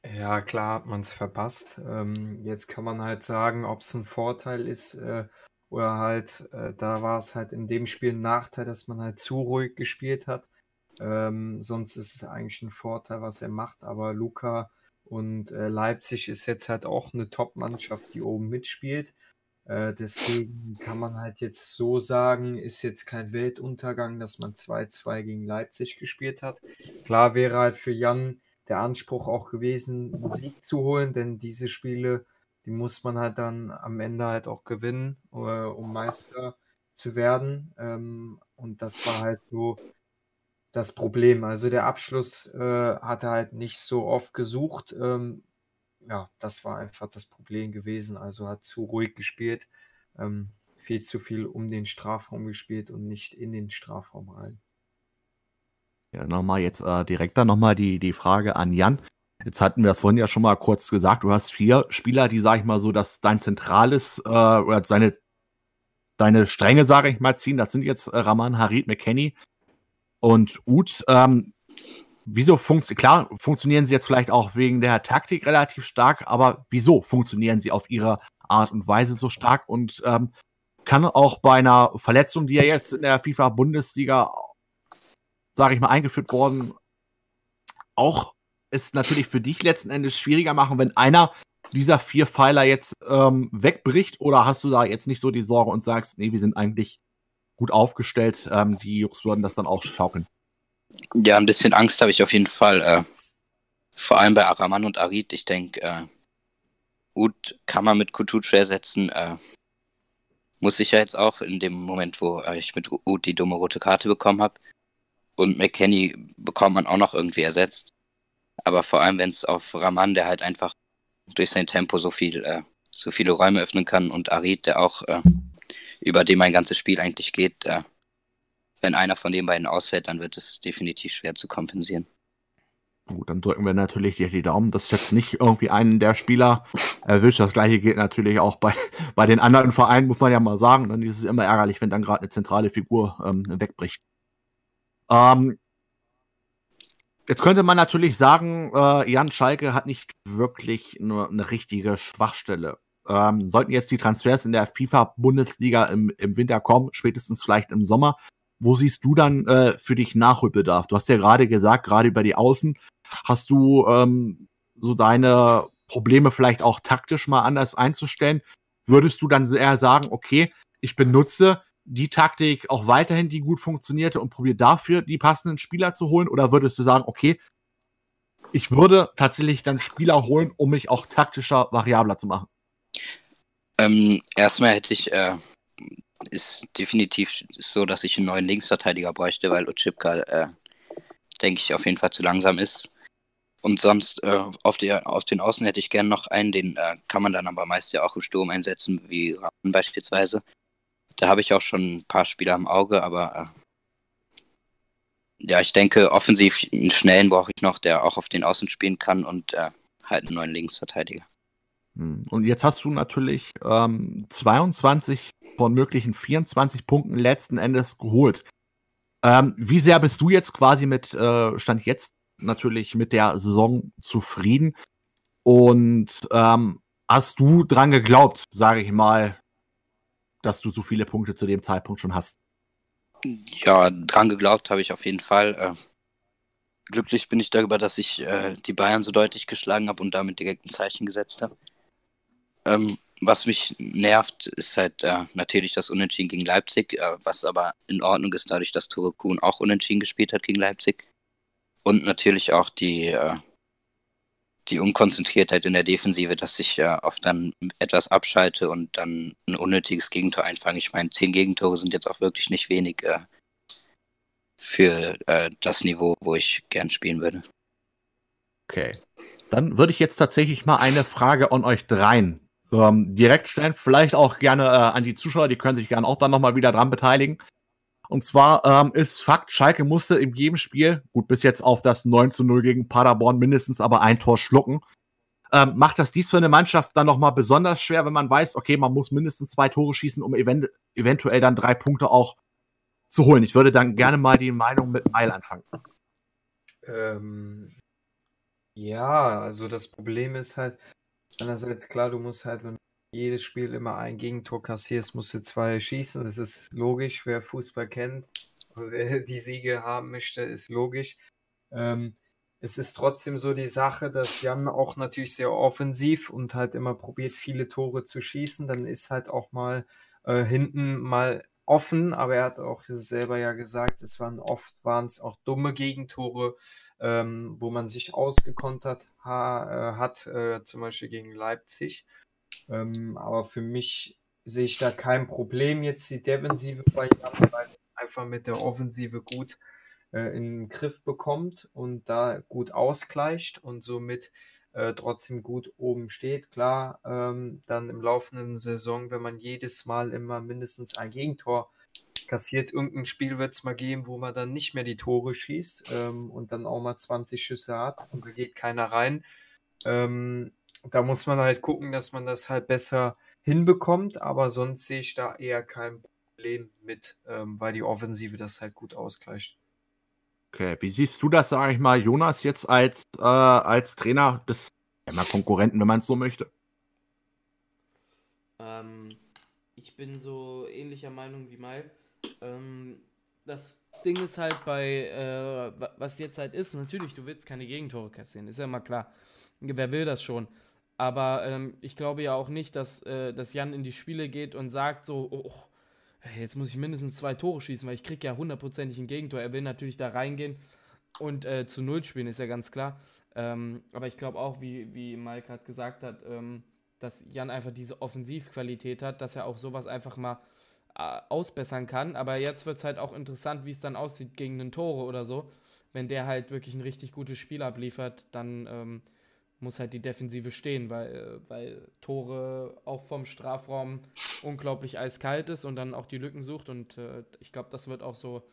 Ja, klar hat man es verpasst. Ähm, jetzt kann man halt sagen, ob es ein Vorteil ist äh, oder halt, äh, da war es halt in dem Spiel ein Nachteil, dass man halt zu ruhig gespielt hat. Ähm, sonst ist es eigentlich ein Vorteil, was er macht. Aber Luca und äh, Leipzig ist jetzt halt auch eine Top-Mannschaft, die oben mitspielt. Äh, deswegen kann man halt jetzt so sagen, ist jetzt kein Weltuntergang, dass man 2-2 gegen Leipzig gespielt hat. Klar wäre halt für Jan der Anspruch auch gewesen, einen Sieg zu holen, denn diese Spiele, die muss man halt dann am Ende halt auch gewinnen, äh, um Meister zu werden. Ähm, und das war halt so das Problem. Also der Abschluss äh, hat er halt nicht so oft gesucht. Ähm, ja, das war einfach das Problem gewesen. Also hat zu ruhig gespielt, ähm, viel zu viel um den Strafraum gespielt und nicht in den Strafraum rein. Ja, nochmal jetzt äh, direkt dann nochmal die, die Frage an Jan. Jetzt hatten wir das vorhin ja schon mal kurz gesagt. Du hast vier Spieler, die, sag ich mal so, dass dein zentrales äh, oder deine, deine Stränge, sage ich mal, ziehen. Das sind jetzt äh, Raman, Harid, McKenny und Uth. Ähm, wieso funktionieren, klar, funktionieren sie jetzt vielleicht auch wegen der Taktik relativ stark, aber wieso funktionieren sie auf ihre Art und Weise so stark und ähm, kann auch bei einer Verletzung, die ja jetzt in der FIFA-Bundesliga sage ich mal, eingeführt worden, auch ist natürlich für dich letzten Endes schwieriger machen, wenn einer dieser vier Pfeiler jetzt ähm, wegbricht oder hast du da jetzt nicht so die Sorge und sagst, nee, wir sind eigentlich gut aufgestellt, ähm, die Jungs würden das dann auch schaukeln? Ja, ein bisschen Angst habe ich auf jeden Fall. Äh, vor allem bei Araman und Arid. Ich denke, äh, Ud kann man mit Kutucu ersetzen. Äh, muss ich ja jetzt auch in dem Moment, wo äh, ich mit Ud die dumme rote Karte bekommen habe. Und McKenny bekommt man auch noch irgendwie ersetzt. Aber vor allem, wenn es auf Raman, der halt einfach durch sein Tempo so viel, äh, so viele Räume öffnen kann und Arid, der auch, äh, über dem mein ganzes Spiel eigentlich geht, äh, wenn einer von den beiden ausfällt, dann wird es definitiv schwer zu kompensieren. Gut, dann drücken wir natürlich dir die Daumen, dass jetzt nicht irgendwie einen der Spieler erwischt. Das gleiche gilt natürlich auch bei, [laughs] bei den anderen Vereinen, muss man ja mal sagen. Dann ist es immer ärgerlich, wenn dann gerade eine zentrale Figur ähm, wegbricht. Ähm, jetzt könnte man natürlich sagen, äh, Jan Schalke hat nicht wirklich nur eine richtige Schwachstelle. Ähm, sollten jetzt die Transfers in der FIFA-Bundesliga im, im Winter kommen, spätestens vielleicht im Sommer, wo siehst du dann äh, für dich Nachholbedarf? Du hast ja gerade gesagt, gerade über die Außen hast du ähm, so deine Probleme vielleicht auch taktisch mal anders einzustellen. Würdest du dann eher sagen, okay, ich benutze die Taktik auch weiterhin, die gut funktionierte und probiere dafür die passenden Spieler zu holen? Oder würdest du sagen, okay, ich würde tatsächlich dann Spieler holen, um mich auch taktischer variabler zu machen? Ähm, erstmal hätte ich äh, ist definitiv so, dass ich einen neuen Linksverteidiger bräuchte, weil Ochipka, äh, denke ich, auf jeden Fall zu langsam ist. Und sonst äh, auf, die, auf den Außen hätte ich gerne noch einen, den äh, kann man dann aber meist ja auch im Sturm einsetzen, wie Rahman beispielsweise. Da habe ich auch schon ein paar Spieler im Auge, aber äh, ja, ich denke, offensiv einen schnellen brauche ich noch, der auch auf den Außen spielen kann und äh, halt einen neuen Linksverteidiger. Hm. Und jetzt hast du natürlich ähm, 22 von möglichen 24 Punkten letzten Endes geholt. Ähm, wie sehr bist du jetzt quasi mit, äh, Stand jetzt natürlich mit der Saison zufrieden? Und ähm, hast du dran geglaubt, sage ich mal, dass du so viele Punkte zu dem Zeitpunkt schon hast? Ja, dran geglaubt habe ich auf jeden Fall. Äh, glücklich bin ich darüber, dass ich äh, die Bayern so deutlich geschlagen habe und damit direkt ein Zeichen gesetzt habe. Ähm, was mich nervt, ist halt äh, natürlich das Unentschieden gegen Leipzig, äh, was aber in Ordnung ist, dadurch, dass Tore Kuhn auch unentschieden gespielt hat gegen Leipzig. Und natürlich auch die, äh, die Unkonzentriertheit in der Defensive, dass ich äh, oft dann etwas abschalte und dann ein unnötiges Gegentor einfange. Ich meine, zehn Gegentore sind jetzt auch wirklich nicht wenig äh, für äh, das Niveau, wo ich gern spielen würde. Okay. Dann würde ich jetzt tatsächlich mal eine Frage an euch dreien ähm, direkt stellen. Vielleicht auch gerne äh, an die Zuschauer, die können sich gerne auch dann nochmal wieder dran beteiligen. Und zwar ähm, ist Fakt, Schalke musste in jedem Spiel, gut, bis jetzt auf das 9 zu 0 gegen Paderborn, mindestens aber ein Tor schlucken. Ähm, macht das dies für eine Mannschaft dann nochmal besonders schwer, wenn man weiß, okay, man muss mindestens zwei Tore schießen, um event eventuell dann drei Punkte auch zu holen. Ich würde dann gerne mal die Meinung mit Meil anfangen. Ähm, ja, also das Problem ist halt, Einerseits klar, du musst halt, wenn du jedes Spiel immer ein Gegentor kassierst, musst du zwei schießen. Das ist logisch, wer Fußball kennt, wer [laughs] die Siege haben möchte, ist logisch. Ähm, es ist trotzdem so die Sache, dass Jan auch natürlich sehr offensiv und halt immer probiert, viele Tore zu schießen. Dann ist halt auch mal äh, hinten mal offen, aber er hat auch selber ja gesagt, es waren oft waren es auch dumme Gegentore, ähm, wo man sich ausgekontert ha, äh, hat, äh, zum Beispiel gegen Leipzig. Ähm, aber für mich sehe ich da kein Problem jetzt die Defensive bei Jan, weil es einfach mit der Offensive gut äh, in den Griff bekommt und da gut ausgleicht und somit äh, trotzdem gut oben steht. Klar, ähm, dann im laufenden Saison, wenn man jedes Mal immer mindestens ein Gegentor kassiert. Irgendein Spiel wird es mal geben, wo man dann nicht mehr die Tore schießt ähm, und dann auch mal 20 Schüsse hat und da geht keiner rein. Ähm, da muss man halt gucken, dass man das halt besser hinbekommt, aber sonst sehe ich da eher kein Problem mit, ähm, weil die Offensive das halt gut ausgleicht. Okay, wie siehst du das, sage ich mal, Jonas, jetzt als, äh, als Trainer des ja, Konkurrenten, wenn man es so möchte? Ähm, ich bin so ähnlicher Meinung wie Mai. Ähm, das Ding ist halt bei, äh, was jetzt halt ist, natürlich, du willst keine Gegentore kassieren, ist ja mal klar. Wer will das schon? Aber ähm, ich glaube ja auch nicht, dass, äh, dass Jan in die Spiele geht und sagt so, oh, oh jetzt muss ich mindestens zwei Tore schießen, weil ich kriege ja hundertprozentig ein Gegentor. Er will natürlich da reingehen und äh, zu Null spielen, ist ja ganz klar. Ähm, aber ich glaube auch, wie, wie Mike gerade gesagt hat, ähm, dass Jan einfach diese Offensivqualität hat, dass er auch sowas einfach mal ausbessern kann. Aber jetzt wird es halt auch interessant, wie es dann aussieht gegen den Tore oder so. Wenn der halt wirklich ein richtig gutes Spiel abliefert, dann ähm, muss halt die Defensive stehen, weil, äh, weil Tore auch vom Strafraum unglaublich eiskalt ist und dann auch die Lücken sucht. Und äh, ich glaube, das wird auch so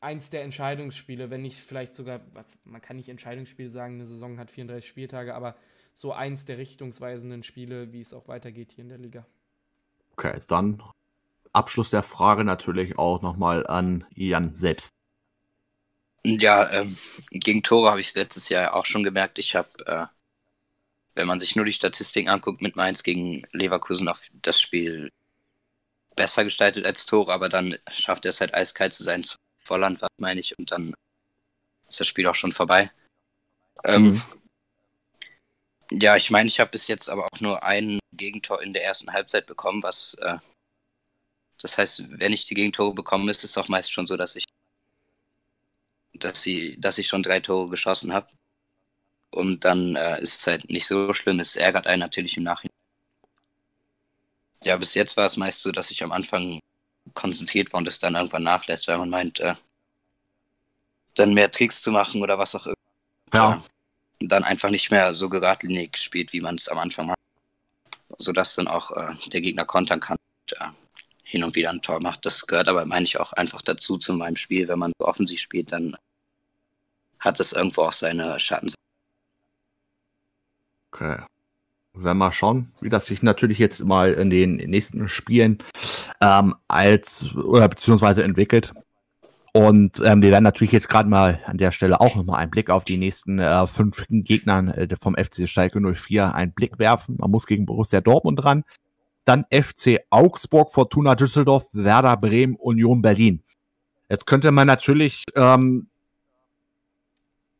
eins der Entscheidungsspiele, wenn nicht vielleicht sogar, man kann nicht Entscheidungsspiel sagen, eine Saison hat 34 Spieltage, aber so eins der richtungsweisenden Spiele, wie es auch weitergeht hier in der Liga. Okay, dann Abschluss der Frage natürlich auch nochmal an Jan selbst. Ja, ähm, gegen Tore habe ich es letztes Jahr auch schon gemerkt. Ich habe, äh, wenn man sich nur die Statistiken anguckt, mit Mainz gegen Leverkusen auch das Spiel besser gestaltet als Tore, aber dann schafft er es halt eiskalt zu sein, zu Volland, was meine ich, und dann ist das Spiel auch schon vorbei. Ähm, mhm. Ja, ich meine, ich habe bis jetzt aber auch nur ein Gegentor in der ersten Halbzeit bekommen, was äh, das heißt, wenn ich die Gegentore bekomme, ist es auch meist schon so, dass ich dass sie, dass ich schon drei Tore geschossen habe. Und dann äh, ist es halt nicht so schlimm. Es ärgert einen natürlich im Nachhinein. Ja, bis jetzt war es meist so, dass ich am Anfang konzentriert war und es dann irgendwann nachlässt, weil man meint, äh, dann mehr Tricks zu machen oder was auch immer. Ja. Äh, dann einfach nicht mehr so geradlinig spielt, wie man es am Anfang macht. Sodass dann auch äh, der Gegner kontern kann und äh, hin und wieder ein Tor macht. Das gehört aber, meine ich, auch einfach dazu zu meinem Spiel. Wenn man so offensiv spielt, dann hat es irgendwo auch seine Schatten. Okay. Wenn wir schauen, wie das sich natürlich jetzt mal in den nächsten Spielen ähm, als oder beziehungsweise entwickelt. Und ähm, wir werden natürlich jetzt gerade mal an der Stelle auch nochmal einen Blick auf die nächsten äh, fünf Gegnern äh, vom FC Schalke 04 einen Blick werfen. Man muss gegen Borussia Dortmund dran. Dann FC Augsburg, Fortuna Düsseldorf, Werder Bremen, Union Berlin. Jetzt könnte man natürlich ähm,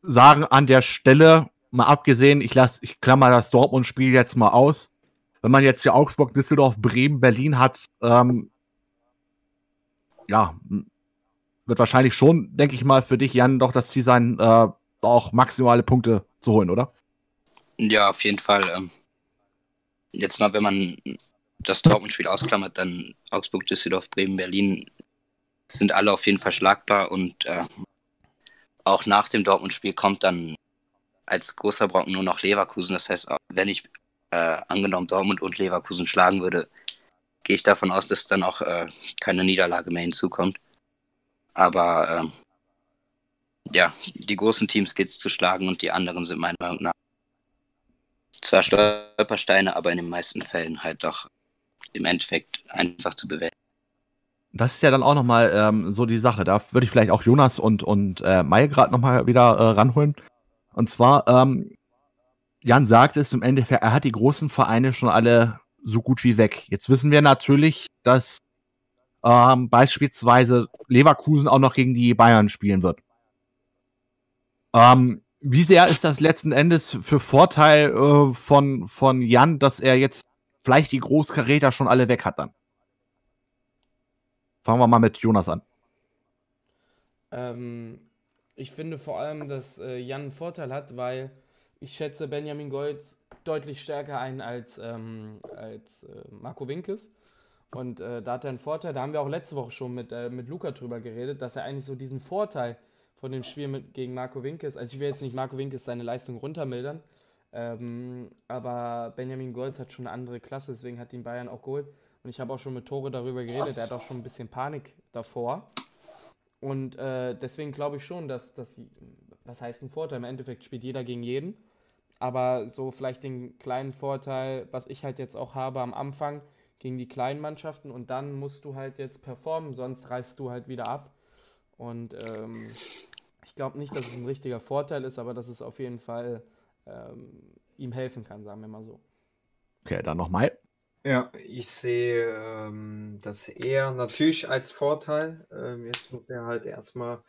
sagen an der Stelle, mal abgesehen, ich lasse, ich klammer das Dortmund-Spiel jetzt mal aus. Wenn man jetzt hier Augsburg, Düsseldorf, Bremen, Berlin hat, ähm, ja, wird wahrscheinlich schon, denke ich mal, für dich, Jan, doch das Ziel sein, äh, auch maximale Punkte zu holen, oder? Ja, auf jeden Fall. Ähm, jetzt mal, wenn man das Dortmund-Spiel ausklammert, dann Augsburg, Düsseldorf, Bremen, Berlin sind alle auf jeden Fall schlagbar und äh, auch nach dem Dortmund-Spiel kommt dann als großer Brocken nur noch Leverkusen. Das heißt, wenn ich äh, angenommen Dortmund und Leverkusen schlagen würde, gehe ich davon aus, dass dann auch äh, keine Niederlage mehr hinzukommt. Aber äh, ja, die großen Teams geht es zu schlagen und die anderen sind meiner Meinung nach zwar Stolpersteine, aber in den meisten Fällen halt doch im Endeffekt einfach zu bewältigen. Das ist ja dann auch nochmal ähm, so die Sache. Da würde ich vielleicht auch Jonas und, und äh, Mai gerade nochmal wieder äh, ranholen. Und zwar, ähm, Jan sagt es im Endeffekt, er hat die großen Vereine schon alle so gut wie weg. Jetzt wissen wir natürlich, dass ähm, beispielsweise Leverkusen auch noch gegen die Bayern spielen wird. Ähm, wie sehr ist das letzten Endes für Vorteil äh, von, von Jan, dass er jetzt vielleicht die Großkaräter schon alle weg hat dann? Fangen wir mal mit Jonas an. Ähm, ich finde vor allem, dass äh, Jan einen Vorteil hat, weil ich schätze Benjamin Golds deutlich stärker ein als, ähm, als äh, Marco Winkes. Und äh, da hat er einen Vorteil, da haben wir auch letzte Woche schon mit, äh, mit Luca drüber geredet, dass er eigentlich so diesen Vorteil von dem Spiel mit, gegen Marco Winkes, also ich will jetzt nicht Marco Winkes seine Leistung runtermildern, ähm, aber Benjamin Golds hat schon eine andere Klasse, deswegen hat ihn Bayern auch geholt. Und ich habe auch schon mit Tore darüber geredet, er hat auch schon ein bisschen Panik davor. Und äh, deswegen glaube ich schon, dass das, was heißt ein Vorteil? Im Endeffekt spielt jeder gegen jeden. Aber so vielleicht den kleinen Vorteil, was ich halt jetzt auch habe am Anfang gegen die kleinen Mannschaften und dann musst du halt jetzt performen, sonst reißt du halt wieder ab. Und ähm, ich glaube nicht, dass es ein richtiger Vorteil ist, aber dass es auf jeden Fall ähm, ihm helfen kann, sagen wir mal so. Okay, dann nochmal. Ja, ich sehe ähm, das eher natürlich als Vorteil. Ähm, jetzt muss er halt erstmal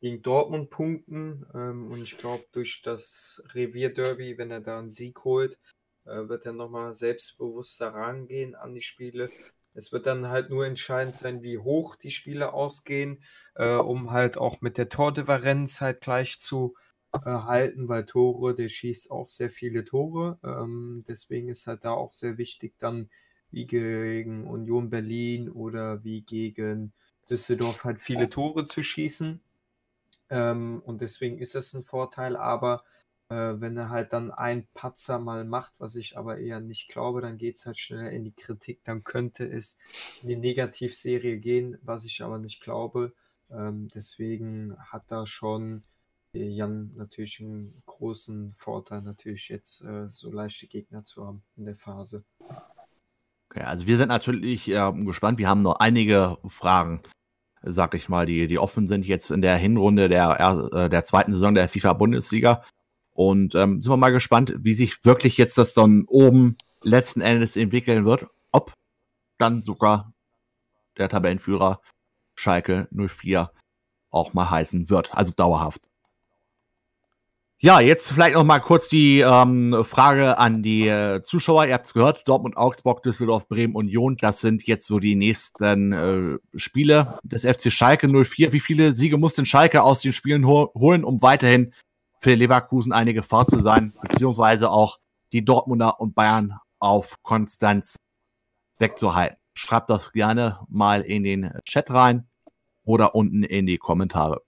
gegen Dortmund punkten. Ähm, und ich glaube, durch das Revierderby, wenn er da einen Sieg holt, äh, wird er nochmal selbstbewusster rangehen an die Spiele. Es wird dann halt nur entscheidend sein, wie hoch die Spiele ausgehen, äh, um halt auch mit der Tordifferenz halt gleich zu halten, weil Tore, der schießt auch sehr viele Tore. Ähm, deswegen ist halt da auch sehr wichtig, dann wie gegen Union Berlin oder wie gegen Düsseldorf halt viele Tore zu schießen. Ähm, und deswegen ist das ein Vorteil, aber äh, wenn er halt dann ein Patzer mal macht, was ich aber eher nicht glaube, dann geht es halt schneller in die Kritik, dann könnte es in die Negativserie gehen, was ich aber nicht glaube. Ähm, deswegen hat da schon Jan natürlich einen großen Vorteil, natürlich jetzt äh, so leichte Gegner zu haben in der Phase. Okay, also wir sind natürlich äh, gespannt. Wir haben noch einige Fragen, sag ich mal, die, die offen sind jetzt in der Hinrunde der, äh, der zweiten Saison der FIFA-Bundesliga. Und ähm, sind wir mal gespannt, wie sich wirklich jetzt das dann oben letzten Endes entwickeln wird. Ob dann sogar der Tabellenführer Schalke 04 auch mal heißen wird. Also dauerhaft. Ja, jetzt vielleicht noch mal kurz die ähm, Frage an die äh, Zuschauer. Ihr habt es gehört, Dortmund, Augsburg, Düsseldorf, Bremen, Union. Das sind jetzt so die nächsten äh, Spiele des FC Schalke 04. Wie viele Siege muss denn Schalke aus den Spielen ho holen, um weiterhin für Leverkusen eine Gefahr zu sein, beziehungsweise auch die Dortmunder und Bayern auf Konstanz wegzuhalten? Schreibt das gerne mal in den Chat rein oder unten in die Kommentare.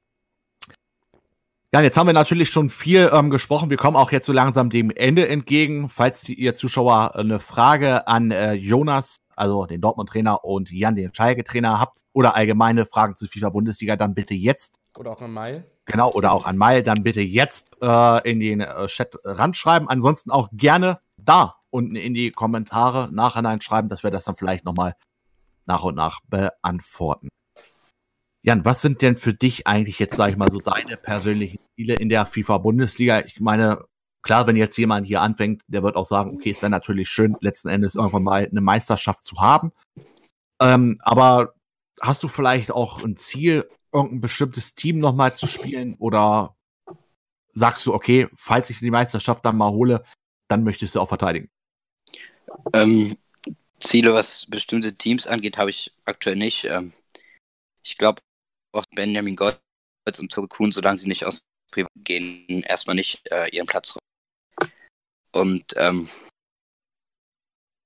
Ja, jetzt haben wir natürlich schon viel ähm, gesprochen. Wir kommen auch jetzt so langsam dem Ende entgegen. Falls die, ihr Zuschauer eine Frage an äh, Jonas, also den Dortmund-Trainer, und Jan, den Schalke-Trainer, habt oder allgemeine Fragen zu FIFA-Bundesliga, dann bitte jetzt. Oder auch an Mai. Genau, oder auch an Mai, dann bitte jetzt äh, in den äh, Chat ranschreiben. Ansonsten auch gerne da unten in die Kommentare nachhinein schreiben, dass wir das dann vielleicht nochmal nach und nach beantworten. Jan, was sind denn für dich eigentlich jetzt, sage ich mal, so deine persönlichen Ziele in der FIFA-Bundesliga? Ich meine, klar, wenn jetzt jemand hier anfängt, der wird auch sagen, okay, es wäre natürlich schön, letzten Endes irgendwann mal eine Meisterschaft zu haben. Ähm, aber hast du vielleicht auch ein Ziel, irgendein bestimmtes Team nochmal zu spielen? Oder sagst du, okay, falls ich die Meisterschaft dann mal hole, dann möchtest du auch verteidigen? Ähm, Ziele, was bestimmte Teams angeht, habe ich aktuell nicht. Ähm, ich glaube, auch Benjamin Golds und Tobi Kuhn, solange sie nicht aus Privat gehen, erstmal nicht äh, ihren Platz räumen. Und ähm,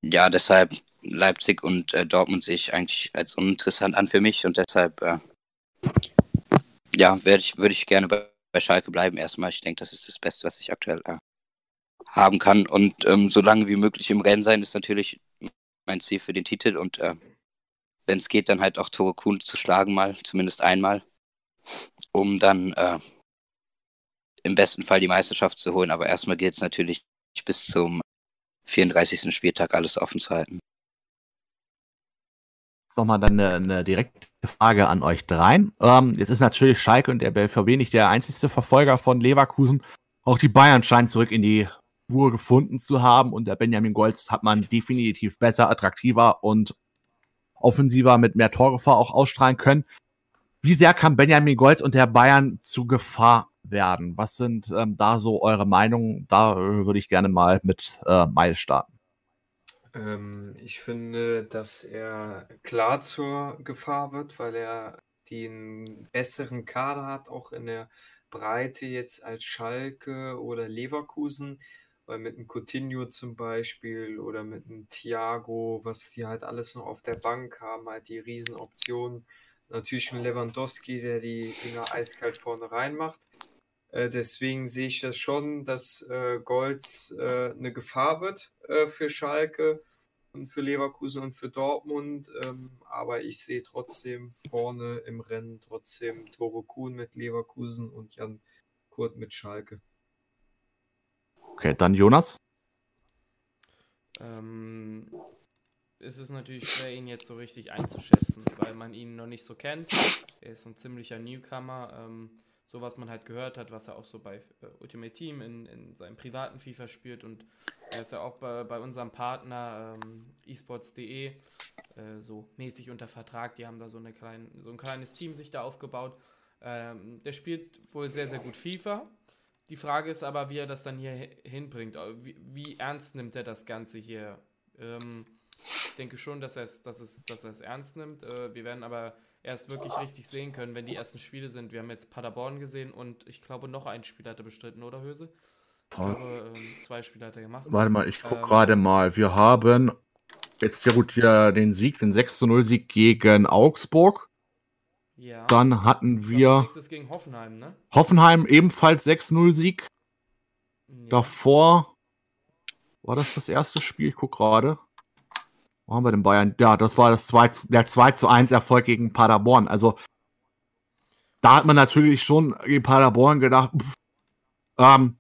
ja, deshalb Leipzig und äh, Dortmund sehe ich eigentlich als uninteressant an für mich und deshalb äh, ja, werde ich, würde ich gerne bei, bei, Schalke bleiben erstmal. Ich denke, das ist das Beste, was ich aktuell äh, haben kann. Und ähm, so lange wie möglich im Rennen sein ist natürlich mein Ziel für den Titel und äh, wenn es geht, dann halt auch Tore Kuhn zu schlagen, mal, zumindest einmal, um dann äh, im besten Fall die Meisterschaft zu holen. Aber erstmal geht es natürlich bis zum 34. Spieltag alles offen zu halten. Jetzt nochmal dann eine, eine, direkte Frage an euch dreien. Ähm, jetzt ist natürlich Schalke und der BVB nicht der einzigste Verfolger von Leverkusen. Auch die Bayern scheinen zurück in die Spur gefunden zu haben und der Benjamin Golds hat man definitiv besser, attraktiver und offensiver mit mehr Torgefahr auch ausstrahlen können. Wie sehr kann Benjamin Golz und der Bayern zu Gefahr werden? Was sind ähm, da so eure Meinungen? Da äh, würde ich gerne mal mit äh, Miles starten. Ähm, ich finde, dass er klar zur Gefahr wird, weil er den besseren Kader hat, auch in der Breite jetzt als Schalke oder Leverkusen weil mit einem Coutinho zum Beispiel oder mit einem Thiago, was die halt alles noch auf der Bank haben, halt die Riesenoptionen. Natürlich ein Lewandowski, der die Dinger eiskalt vorne reinmacht. Äh, deswegen sehe ich das schon, dass äh, Golds äh, eine Gefahr wird äh, für Schalke und für Leverkusen und für Dortmund. Ähm, aber ich sehe trotzdem vorne im Rennen trotzdem Tore Kuhn mit Leverkusen und Jan Kurt mit Schalke. Okay, dann Jonas. Ähm, ist natürlich schwer, ihn jetzt so richtig einzuschätzen, weil man ihn noch nicht so kennt. Er ist ein ziemlicher Newcomer. Ähm, so was man halt gehört hat, was er auch so bei äh, Ultimate Team in, in seinem privaten FIFA spielt und er ist ja auch bei, bei unserem Partner ähm, esports.de äh, so mäßig unter Vertrag. Die haben da so, eine klein, so ein kleines Team sich da aufgebaut. Ähm, der spielt wohl sehr, sehr gut FIFA. Die Frage ist aber, wie er das dann hier hinbringt. Äh, wie, wie ernst nimmt er das Ganze hier? Ähm, ich denke schon, dass er es dass es, dass er es ernst nimmt. Äh, wir werden aber erst wirklich richtig sehen können, wenn die ersten Spiele sind. Wir haben jetzt Paderborn gesehen und ich glaube, noch ein Spiel hat er bestritten, oder Höse? Ich glaube, ähm, zwei Spiele hat er gemacht. Warte mal, ich gucke ähm, gerade mal. Wir haben jetzt ja gut hier den Sieg, den 6 0 Sieg gegen Augsburg. Ja. Dann hatten wir. gegen Hoffenheim, ne? Hoffenheim ebenfalls 6-0-Sieg. Ja. Davor war das das erste Spiel. Ich guck gerade. Wo haben wir den Bayern? Ja, das war das 2, der 2 zu 1 Erfolg gegen Paderborn. Also da hat man natürlich schon gegen Paderborn gedacht, pff, ähm,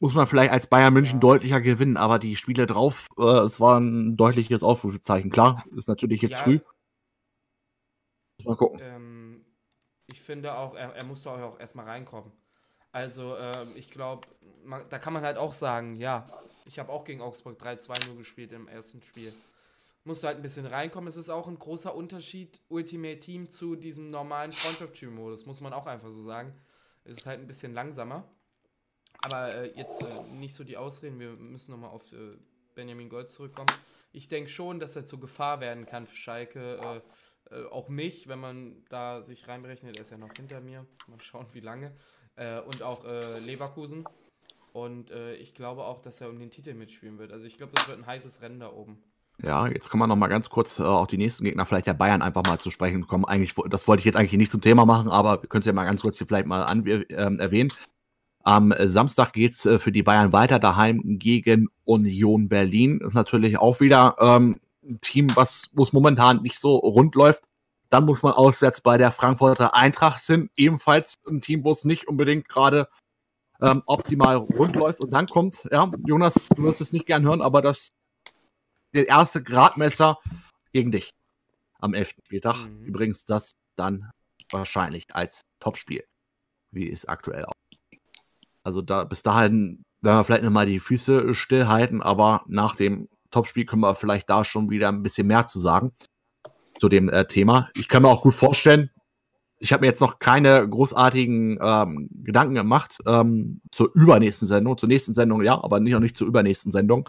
muss man vielleicht als Bayern München Ja. deutlicher gewinnen, aber die Spiele drauf, äh, es war ein deutliches Aufrufezeichen. Klar, ist natürlich jetzt Ja. früh. Mal gucken. Ähm, ich finde auch, er, er musste auch erstmal reinkommen. Also, ähm, ich glaube, da kann man halt auch sagen, ja, ich habe auch gegen Augsburg 3-2 nur gespielt im ersten Spiel. Musste halt ein bisschen reinkommen. Es ist auch ein großer Unterschied, Ultimate Team zu diesem normalen Freundschaftsspielmodus, muss man auch einfach so sagen. Es ist halt ein bisschen langsamer. Aber äh, jetzt äh, nicht so die Ausreden, wir müssen nochmal auf äh, Benjamin Gold zurückkommen. Ich denke schon, dass er zur Gefahr werden kann für Schalke. Äh, äh, auch mich, wenn man da sich reinberechnet, er ist ja noch hinter mir. Mal schauen, wie lange. Äh, und auch äh, Leverkusen. Und äh, ich glaube auch, dass er um den Titel mitspielen wird. Also ich glaube, das wird ein heißes Rennen da oben. Ja, jetzt kann man noch mal ganz kurz äh, auch die nächsten Gegner, vielleicht der Bayern, einfach mal zu sprechen kommen. Eigentlich, das wollte ich jetzt eigentlich nicht zum Thema machen, aber wir können es ja mal ganz kurz hier vielleicht mal an, ähm, erwähnen. Am äh, Samstag geht's äh, für die Bayern weiter, daheim gegen Union Berlin. Ist natürlich auch wieder ähm, ein Team, was wo es momentan nicht so rund läuft. Dann muss man auswärts bei der Frankfurter Eintracht hin. Ebenfalls ein Team, wo es nicht unbedingt gerade ähm, optimal rund läuft. Und dann kommt, ja, Jonas, du wirst es nicht gern hören, aber das der erste Gradmesser gegen dich am 11. Spieltag. Mhm. Übrigens das dann wahrscheinlich als Topspiel, wie es aktuell aussieht. Also da bis dahin werden wir vielleicht nochmal die Füße stillhalten, aber nach dem Topspiel können wir vielleicht da schon wieder ein bisschen mehr zu sagen zu dem äh, Thema. Ich kann mir auch gut vorstellen, ich habe mir jetzt noch keine großartigen ähm, Gedanken gemacht ähm, zur übernächsten Sendung, zur nächsten Sendung ja, aber nicht, noch nicht zur übernächsten Sendung.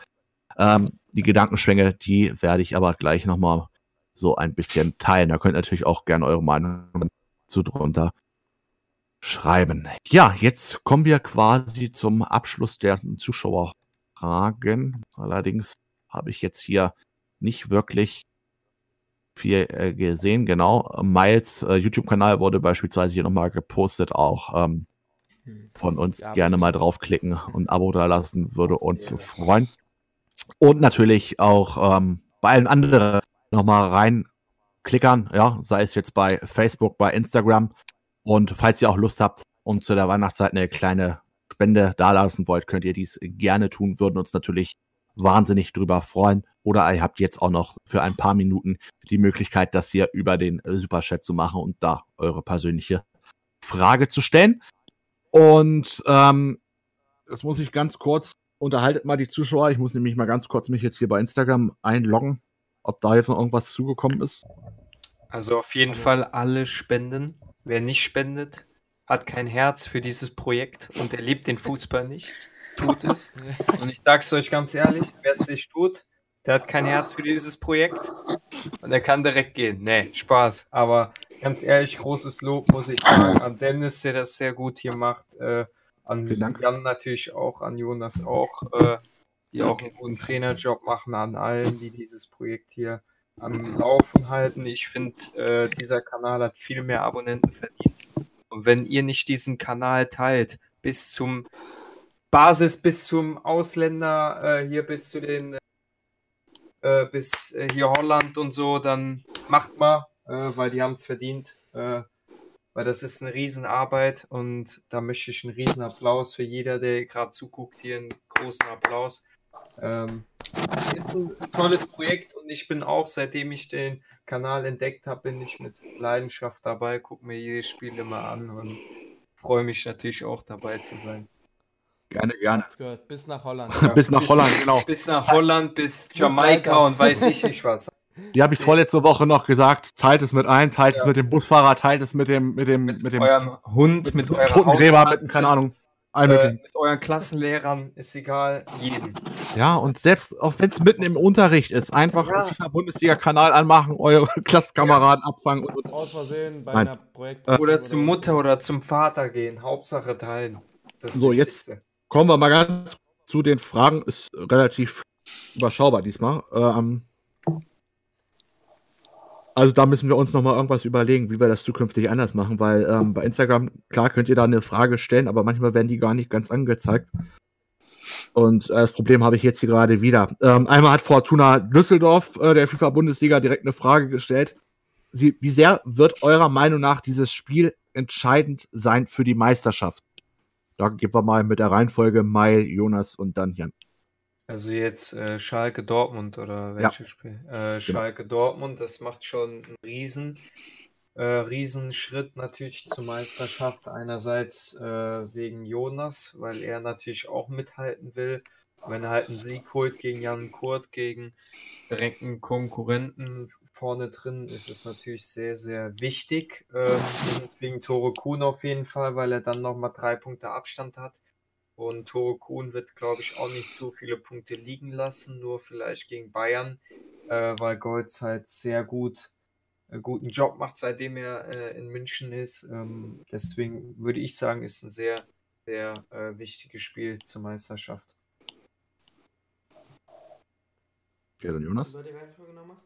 Ähm, die Gedankenschwänge, die werde ich aber gleich nochmal so ein bisschen teilen. Da könnt ihr natürlich auch gerne eure Meinung zu drunter schreiben. Ja, jetzt kommen wir quasi zum Abschluss der Zuschauerfragen. Allerdings habe ich jetzt hier nicht wirklich viel äh, gesehen. Genau, Miles äh, YouTube-Kanal wurde beispielsweise hier nochmal gepostet, auch ähm, von uns Ja, gerne mal draufklicken und ein Abo da lassen, würde uns Ja. freuen. Und natürlich auch ähm, bei allen anderen nochmal reinklickern, ja, sei es jetzt bei Facebook, bei Instagram. Und falls ihr auch Lust habt und zu der Weihnachtszeit eine kleine Spende dalassen wollt, könnt ihr dies gerne tun, würden uns natürlich wahnsinnig drüber freuen. Oder ihr habt jetzt auch noch für ein paar Minuten die Möglichkeit, das hier über den Superchat zu machen und da eure persönliche Frage zu stellen. Und ähm, jetzt muss ich ganz kurz, unterhaltet mal die Zuschauer. Ich muss nämlich mal ganz kurz mich jetzt hier bei Instagram einloggen, ob da jetzt noch irgendwas zugekommen ist. Also auf jeden Fall alle spenden. Wer nicht spendet, hat kein Herz für dieses Projekt und er liebt den Fußball nicht. Tut es. Und ich sag's euch ganz ehrlich, wer es nicht tut, der hat kein Herz für dieses Projekt und er kann direkt gehen. Nee, Spaß. Aber ganz ehrlich, großes Lob muss ich sagen an Dennis, der das sehr gut hier macht. Äh, an. Jan natürlich auch, an Jonas auch, äh, die auch einen guten Trainerjob machen, an allen, die dieses Projekt hier am Laufen halten. Ich finde, äh, dieser Kanal hat viel mehr Abonnenten verdient. Und wenn ihr nicht diesen Kanal teilt, bis zum Basis, bis zum Ausländer, äh, hier bis zu den, äh, bis äh, hier Holland und so, dann macht mal, äh, weil die haben es verdient. Äh, weil das ist eine Riesenarbeit und da möchte ich einen Riesenapplaus für jeder, der gerade zuguckt, hier einen großen Applaus. Ähm, ist ein tolles Projekt und ich bin auch, seitdem ich den Kanal entdeckt habe, bin ich mit Leidenschaft dabei, gucke mir jedes Spiel immer an und freue mich natürlich auch dabei zu sein. Gerne, gerne. Gehört. Bis nach Holland. [laughs] Ja, Bis nach Holland, genau. [laughs] Bis nach Holland, bis Jamaika und weiß ich nicht was. [laughs] Die habe ich vorletzte Woche noch gesagt. Teilt es mit ein, teilt es Ja. mit dem Busfahrer, teilt es mit dem, mit dem, Mit, mit dem eurem Hund, mit euren Totengräber, mit dem, keine Ahnung. äh, mit euren Klassenlehrern, ist egal, jeden. Ja, und selbst auch wenn es mitten im Unterricht ist, einfach Ja. Bundesliga-Kanal anmachen, eure Klassenkameraden abfangen und, und Aus Versehen bei Nein. einer Projekt. Oder zur Mutter oder zum Vater gehen, Hauptsache teilen. Das So, jetzt- Wichtigste. Kommen wir mal ganz zu den Fragen. Ist relativ überschaubar diesmal. Ähm, also da müssen wir uns noch mal irgendwas überlegen, wie wir das zukünftig anders machen, weil ähm, bei Instagram, klar könnt ihr da eine Frage stellen, aber manchmal werden die gar nicht ganz angezeigt. Und äh, das Problem habe ich jetzt hier gerade wieder. Ähm, einmal hat Fortuna Düsseldorf, äh, der FIFA-Bundesliga, direkt eine Frage gestellt. Sie, wie sehr wird eurer Meinung nach dieses Spiel entscheidend sein für die Meisterschaft? Da gehen wir mal mit der Reihenfolge Mai, Jonas und dann Jan. Also jetzt äh, Schalke Dortmund oder welches Spiel? Äh, Schalke Dortmund, das macht schon einen riesen, äh, riesen Schritt natürlich zur Meisterschaft. Einerseits äh, wegen Jonas, weil er natürlich auch mithalten will. Wenn er halt einen Sieg holt gegen Jan Kurt, gegen direkten Konkurrenten vorne drin, ist es natürlich sehr, sehr wichtig. Ähm, wegen Tore Kuhn auf jeden Fall, weil er dann nochmal drei Punkte Abstand hat. Und Tore Kuhn wird, glaube ich, auch nicht so viele Punkte liegen lassen, nur vielleicht gegen Bayern, äh, weil Golds halt sehr gut einen äh, guten Job macht, seitdem er äh, in München ist. Ähm, deswegen würde ich sagen, ist ein sehr, sehr äh, wichtiges Spiel zur Meisterschaft. Ja, dann Jonas. Über die Reihenfolge nochmal?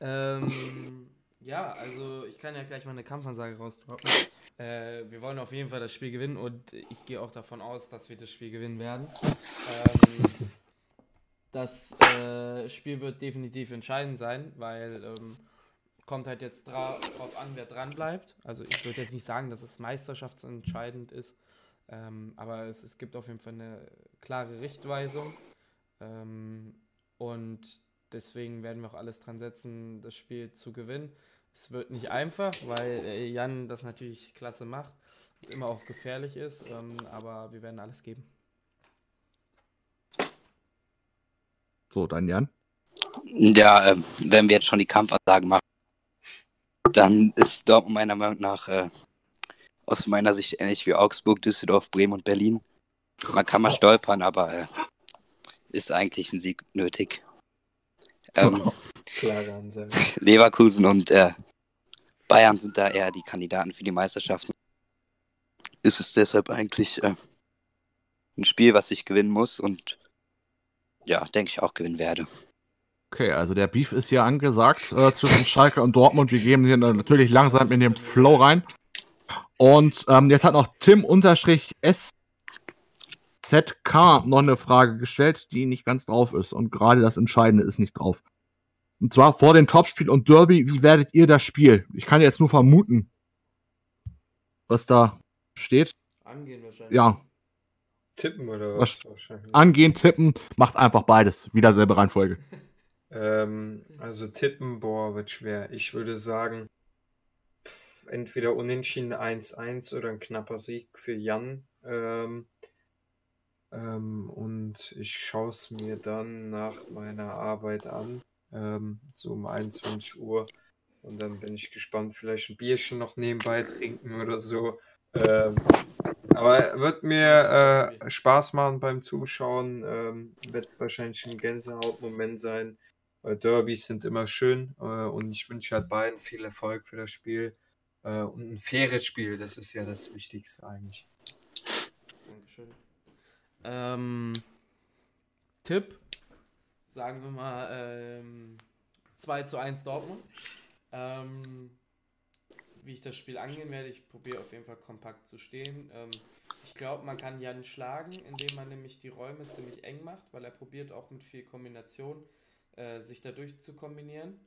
ähm, ja, also ich kann ja gleich mal eine Kampfansage rausdroppen. Äh, wir wollen auf jeden Fall das Spiel gewinnen und ich gehe auch davon aus, dass wir das Spiel gewinnen werden. Ähm, das äh, Spiel wird definitiv entscheidend sein, weil ähm, kommt halt jetzt drauf an, wer dran bleibt. Also ich würde jetzt nicht sagen, dass es meisterschaftsentscheidend ist, ähm, aber es, es gibt auf jeden Fall eine klare Richtweisung. Ähm, und deswegen werden wir auch alles dran setzen, das Spiel zu gewinnen. Es wird nicht einfach, weil äh, Jan das natürlich klasse macht und immer auch gefährlich ist, ähm, aber wir werden alles geben. So, dann Jan. Ja, äh, wenn wir jetzt schon die Kampfansagen machen, dann ist Dortmund meiner Meinung nach äh, aus meiner Sicht ähnlich wie Augsburg, Düsseldorf, Bremen und Berlin. Man kann mal stolpern, aber äh, ist eigentlich ein Sieg nötig. [laughs] Ähm, Klare Ansage. [laughs] Leverkusen und äh, Bayern sind da eher die Kandidaten für die Meisterschaften. Ist es deshalb eigentlich äh, ein Spiel, was ich gewinnen muss und ja, denke ich auch gewinnen werde. Okay, also der Beef ist hier angesagt äh, zwischen Schalke und Dortmund. Wir geben hier natürlich langsam in den Flow rein. Und ähm, jetzt hat noch Tim unterstrich S ZK noch eine Frage gestellt, die nicht ganz drauf ist. Und gerade das Entscheidende ist nicht drauf. Und zwar vor dem Topspiel und Derby, wie werdet ihr das Spiel? Ich kann jetzt nur vermuten, was da steht. Angehen wahrscheinlich. Ja. Tippen oder was? Angehen, tippen, macht einfach beides. Wieder selbe Reihenfolge. [laughs] ähm, also tippen, boah, wird schwer. Ich würde sagen, entweder unentschieden 1-1 oder ein knapper Sieg für Jan. Ähm, ähm, und ich schaue es mir dann nach meiner Arbeit an, ähm, so um 21 Uhr. Und dann bin ich gespannt, vielleicht ein Bierchen noch nebenbei trinken oder so. Ähm, aber wird mir äh, Spaß machen beim Zuschauen. Ähm, wird wahrscheinlich ein Gänsehautmoment sein. Derbys sind immer schön äh, und ich wünsche halt beiden viel Erfolg für das Spiel. Äh, und ein faires Spiel, das ist ja das Wichtigste eigentlich. Ähm, Tipp, sagen wir mal ähm, 2 zu 1 Dortmund. Ähm, wie ich das Spiel angehen werde, ich probiere auf jeden Fall kompakt zu stehen. Ähm, ich glaube, man kann Jan schlagen, indem man nämlich die Räume ziemlich eng macht, weil er probiert auch mit viel Kombination äh, sich dadurch zu kombinieren.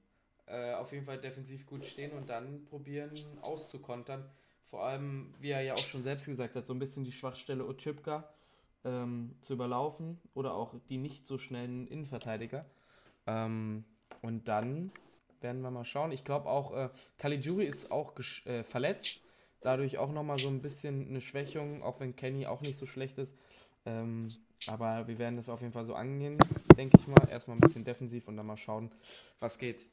Äh, auf jeden Fall defensiv gut stehen und dann probieren auszukontern. Vor allem, wie er ja auch schon selbst gesagt hat, so ein bisschen die Schwachstelle Ochipka ähm, zu überlaufen oder auch die nicht so schnellen Innenverteidiger. Ähm, und dann werden wir mal schauen. Ich glaube auch, äh, Caligiuri ist auch äh, verletzt. Dadurch auch nochmal so ein bisschen eine Schwächung, auch wenn Kenny auch nicht so schlecht ist. Ähm, aber wir werden das auf jeden Fall so angehen, denke ich mal. Erstmal ein bisschen defensiv und dann mal schauen, was geht.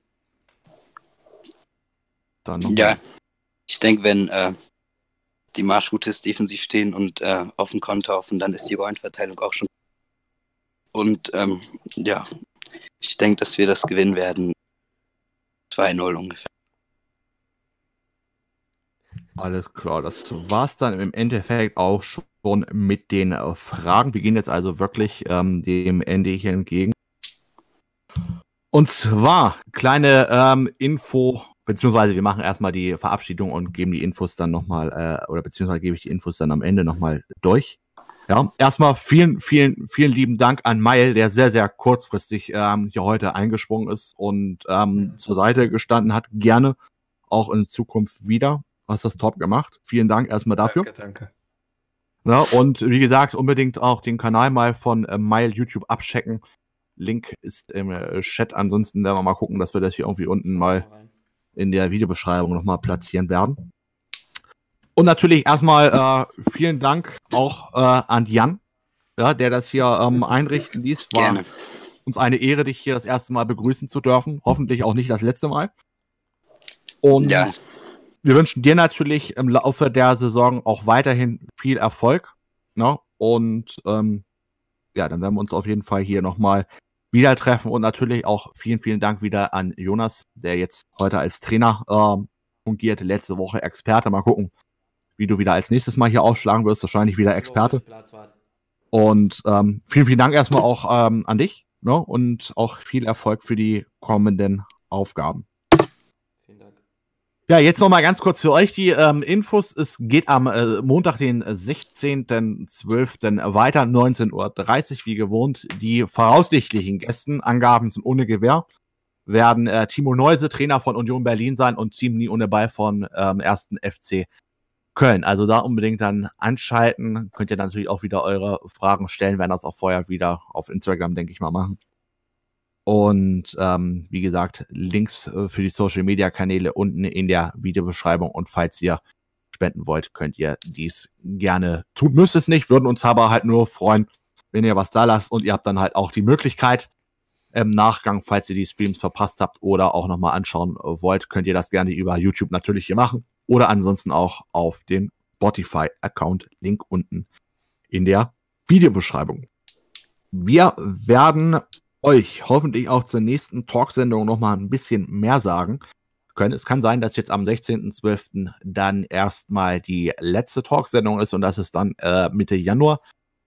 Dann ja, ich denke, wenn äh, die Marschroutes defensiv stehen und äh, auf dem Konter offen, dann ist die Rollenverteilung auch schon. Und ähm, ja, ich denke, dass wir das gewinnen werden. 2-0 ungefähr. Alles klar, das war's dann im Endeffekt auch schon mit den äh, Fragen. Wir gehen jetzt also wirklich ähm, dem Ende hier entgegen. Und zwar kleine ähm, Info Beziehungsweise wir machen erstmal die Verabschiedung und geben die Infos dann nochmal, äh, oder beziehungsweise gebe ich die Infos dann am Ende nochmal durch. Ja, erstmal vielen, vielen, vielen lieben Dank an Meil, der sehr, sehr kurzfristig ähm, hier heute eingesprungen ist und ähm, zur Seite gestanden hat. Gerne auch in Zukunft wieder. Hast das top gemacht. Vielen Dank erstmal dafür. Danke, danke. Ja, und wie gesagt, unbedingt auch den Kanal mal von äh, Mile YouTube abchecken. Link ist im äh, Chat. Ansonsten werden wir mal gucken, dass wir das hier irgendwie unten mal in der Videobeschreibung nochmal platzieren werden. Und natürlich erstmal äh, vielen Dank auch äh, an Jan, ja, der das hier ähm, einrichten ließ. War Gerne. uns eine Ehre, dich hier das erste Mal begrüßen zu dürfen. Hoffentlich auch nicht das letzte Mal. Und Ja, wir wünschen dir natürlich im Laufe der Saison auch weiterhin viel Erfolg. Ne? Und ähm, ja, dann werden wir uns auf jeden Fall hier nochmal wieder treffen und natürlich auch vielen, vielen Dank wieder an Jonas, der jetzt heute als Trainer ähm, fungierte, letzte Woche Experte. Mal gucken, wie du wieder als nächstes Mal hier aufschlagen wirst. Wahrscheinlich wieder Experte. Und ähm, vielen, vielen Dank erstmal auch ähm, an dich ne? und auch viel Erfolg für die kommenden Aufgaben. Ja, jetzt noch mal ganz kurz für euch die ähm, Infos. Es geht am äh, Montag, den 16.12. weiter, 19.30 Uhr, wie gewohnt. Die voraussichtlichen Gästenangaben sind ohne Gewähr. Werden äh, Timo Neuse, Trainer von Union Berlin sein und Team Nie ohne Ball von ähm, 1. FC Köln. Also da unbedingt dann anschalten. Könnt ihr natürlich auch wieder eure Fragen stellen, werden das auch vorher wieder auf Instagram, denke ich mal, machen. Und ähm, wie gesagt, Links äh, für die Social Media Kanäle unten in der Videobeschreibung. Und falls ihr spenden wollt, könnt ihr dies gerne tun. Müsst es nicht, würden uns aber halt nur freuen, wenn ihr was da lasst. Und ihr habt dann halt auch die Möglichkeit, im Nachgang, falls ihr die Streams verpasst habt oder auch nochmal anschauen äh, wollt, könnt ihr das gerne über YouTube natürlich hier machen. Oder ansonsten auch auf den Spotify-Account. Link unten in der Videobeschreibung. Wir werden euch hoffentlich auch zur nächsten Talksendung noch mal ein bisschen mehr sagen können. Es kann sein, dass jetzt am 16.12. dann erstmal die letzte Talksendung ist und dass es dann äh, Mitte Januar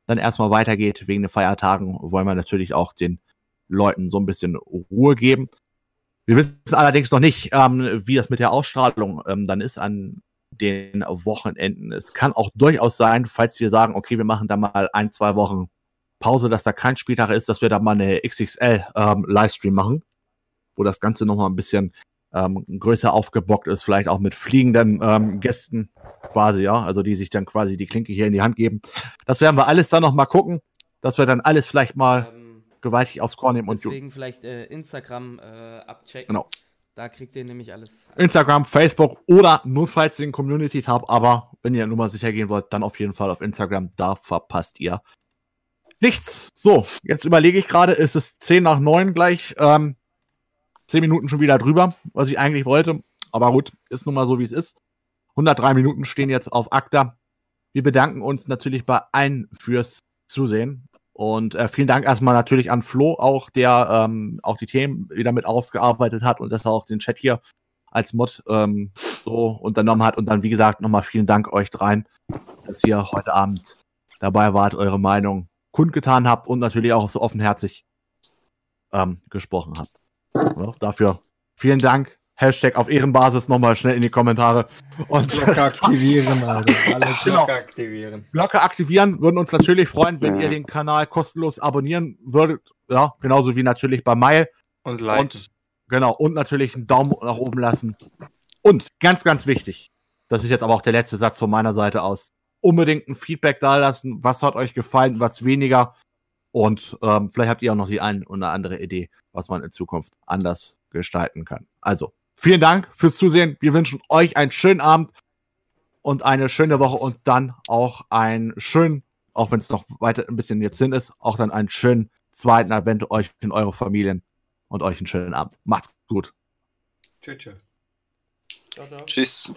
dann erstmal weitergeht. Wegen den Feiertagen wollen wir natürlich auch den Leuten so ein bisschen Ruhe geben. Wir wissen allerdings noch nicht, ähm, wie das mit der Ausstrahlung ähm, dann ist an den Wochenenden. Es kann auch durchaus sein, falls wir sagen, okay, wir machen da mal ein, zwei Wochen Pause, dass da kein Spieltag ist, dass wir da mal eine XXL ähm, Livestream machen, wo das Ganze nochmal ein bisschen ähm, größer aufgebockt ist, vielleicht auch mit fliegenden ähm, Gästen quasi, ja, also die sich dann quasi die Klinke hier in die Hand geben. Das werden wir alles dann noch mal gucken, dass wir dann alles vielleicht mal Ähm, gewaltig aufs Korn nehmen und deswegen vielleicht äh, Instagram äh, abchecken. Genau. Da kriegt ihr nämlich alles. Instagram, Facebook oder notfalls den Community-Tab. Aber wenn ihr nur mal sicher gehen wollt, dann auf jeden Fall auf Instagram. Da verpasst ihr nichts. So, jetzt überlege ich gerade, ist es 10 nach 9 gleich. Ähm, 10 Minuten schon wieder drüber, was ich eigentlich wollte. Aber gut, ist nun mal so, wie es ist. 103 Minuten stehen jetzt auf Akta. Wir bedanken uns natürlich bei allen fürs Zusehen. Und äh, vielen Dank erstmal natürlich an Flo, auch der ähm, auch die Themen wieder mit ausgearbeitet hat und das auch den Chat hier als Mod ähm, so unternommen hat. Und dann, wie gesagt, nochmal vielen Dank euch dreien, dass ihr heute Abend dabei wart, eure Meinung kundgetan habt und natürlich auch so offenherzig ähm, gesprochen habt. Ja, dafür vielen Dank. Hashtag auf Ehrenbasis nochmal schnell in die Kommentare. Und Glocke aktivieren, Alter. Alle [laughs] Genau. Glocke aktivieren. Glocke aktivieren, würden uns natürlich freuen, wenn ihr den Kanal kostenlos abonnieren würdet. Ja, genauso wie natürlich bei Mail. Und liken. Und genau, und natürlich einen Daumen nach oben lassen. Und ganz, ganz wichtig, das ist jetzt aber auch der letzte Satz von meiner Seite aus. Unbedingt ein Feedback da lassen. Was hat euch gefallen, was weniger? Und ähm, vielleicht habt ihr auch noch die ein oder andere Idee, was man in Zukunft anders gestalten kann. Also, vielen Dank fürs Zusehen. Wir wünschen euch einen schönen Abend und eine schöne Woche und dann auch einen schönen, auch wenn es noch weiter ein bisschen jetzt hin ist, auch dann einen schönen zweiten Advent euch und eure Familien und euch einen schönen Abend. Macht's gut. Tschüss. tschüss. Ciao, ciao. Tschüss.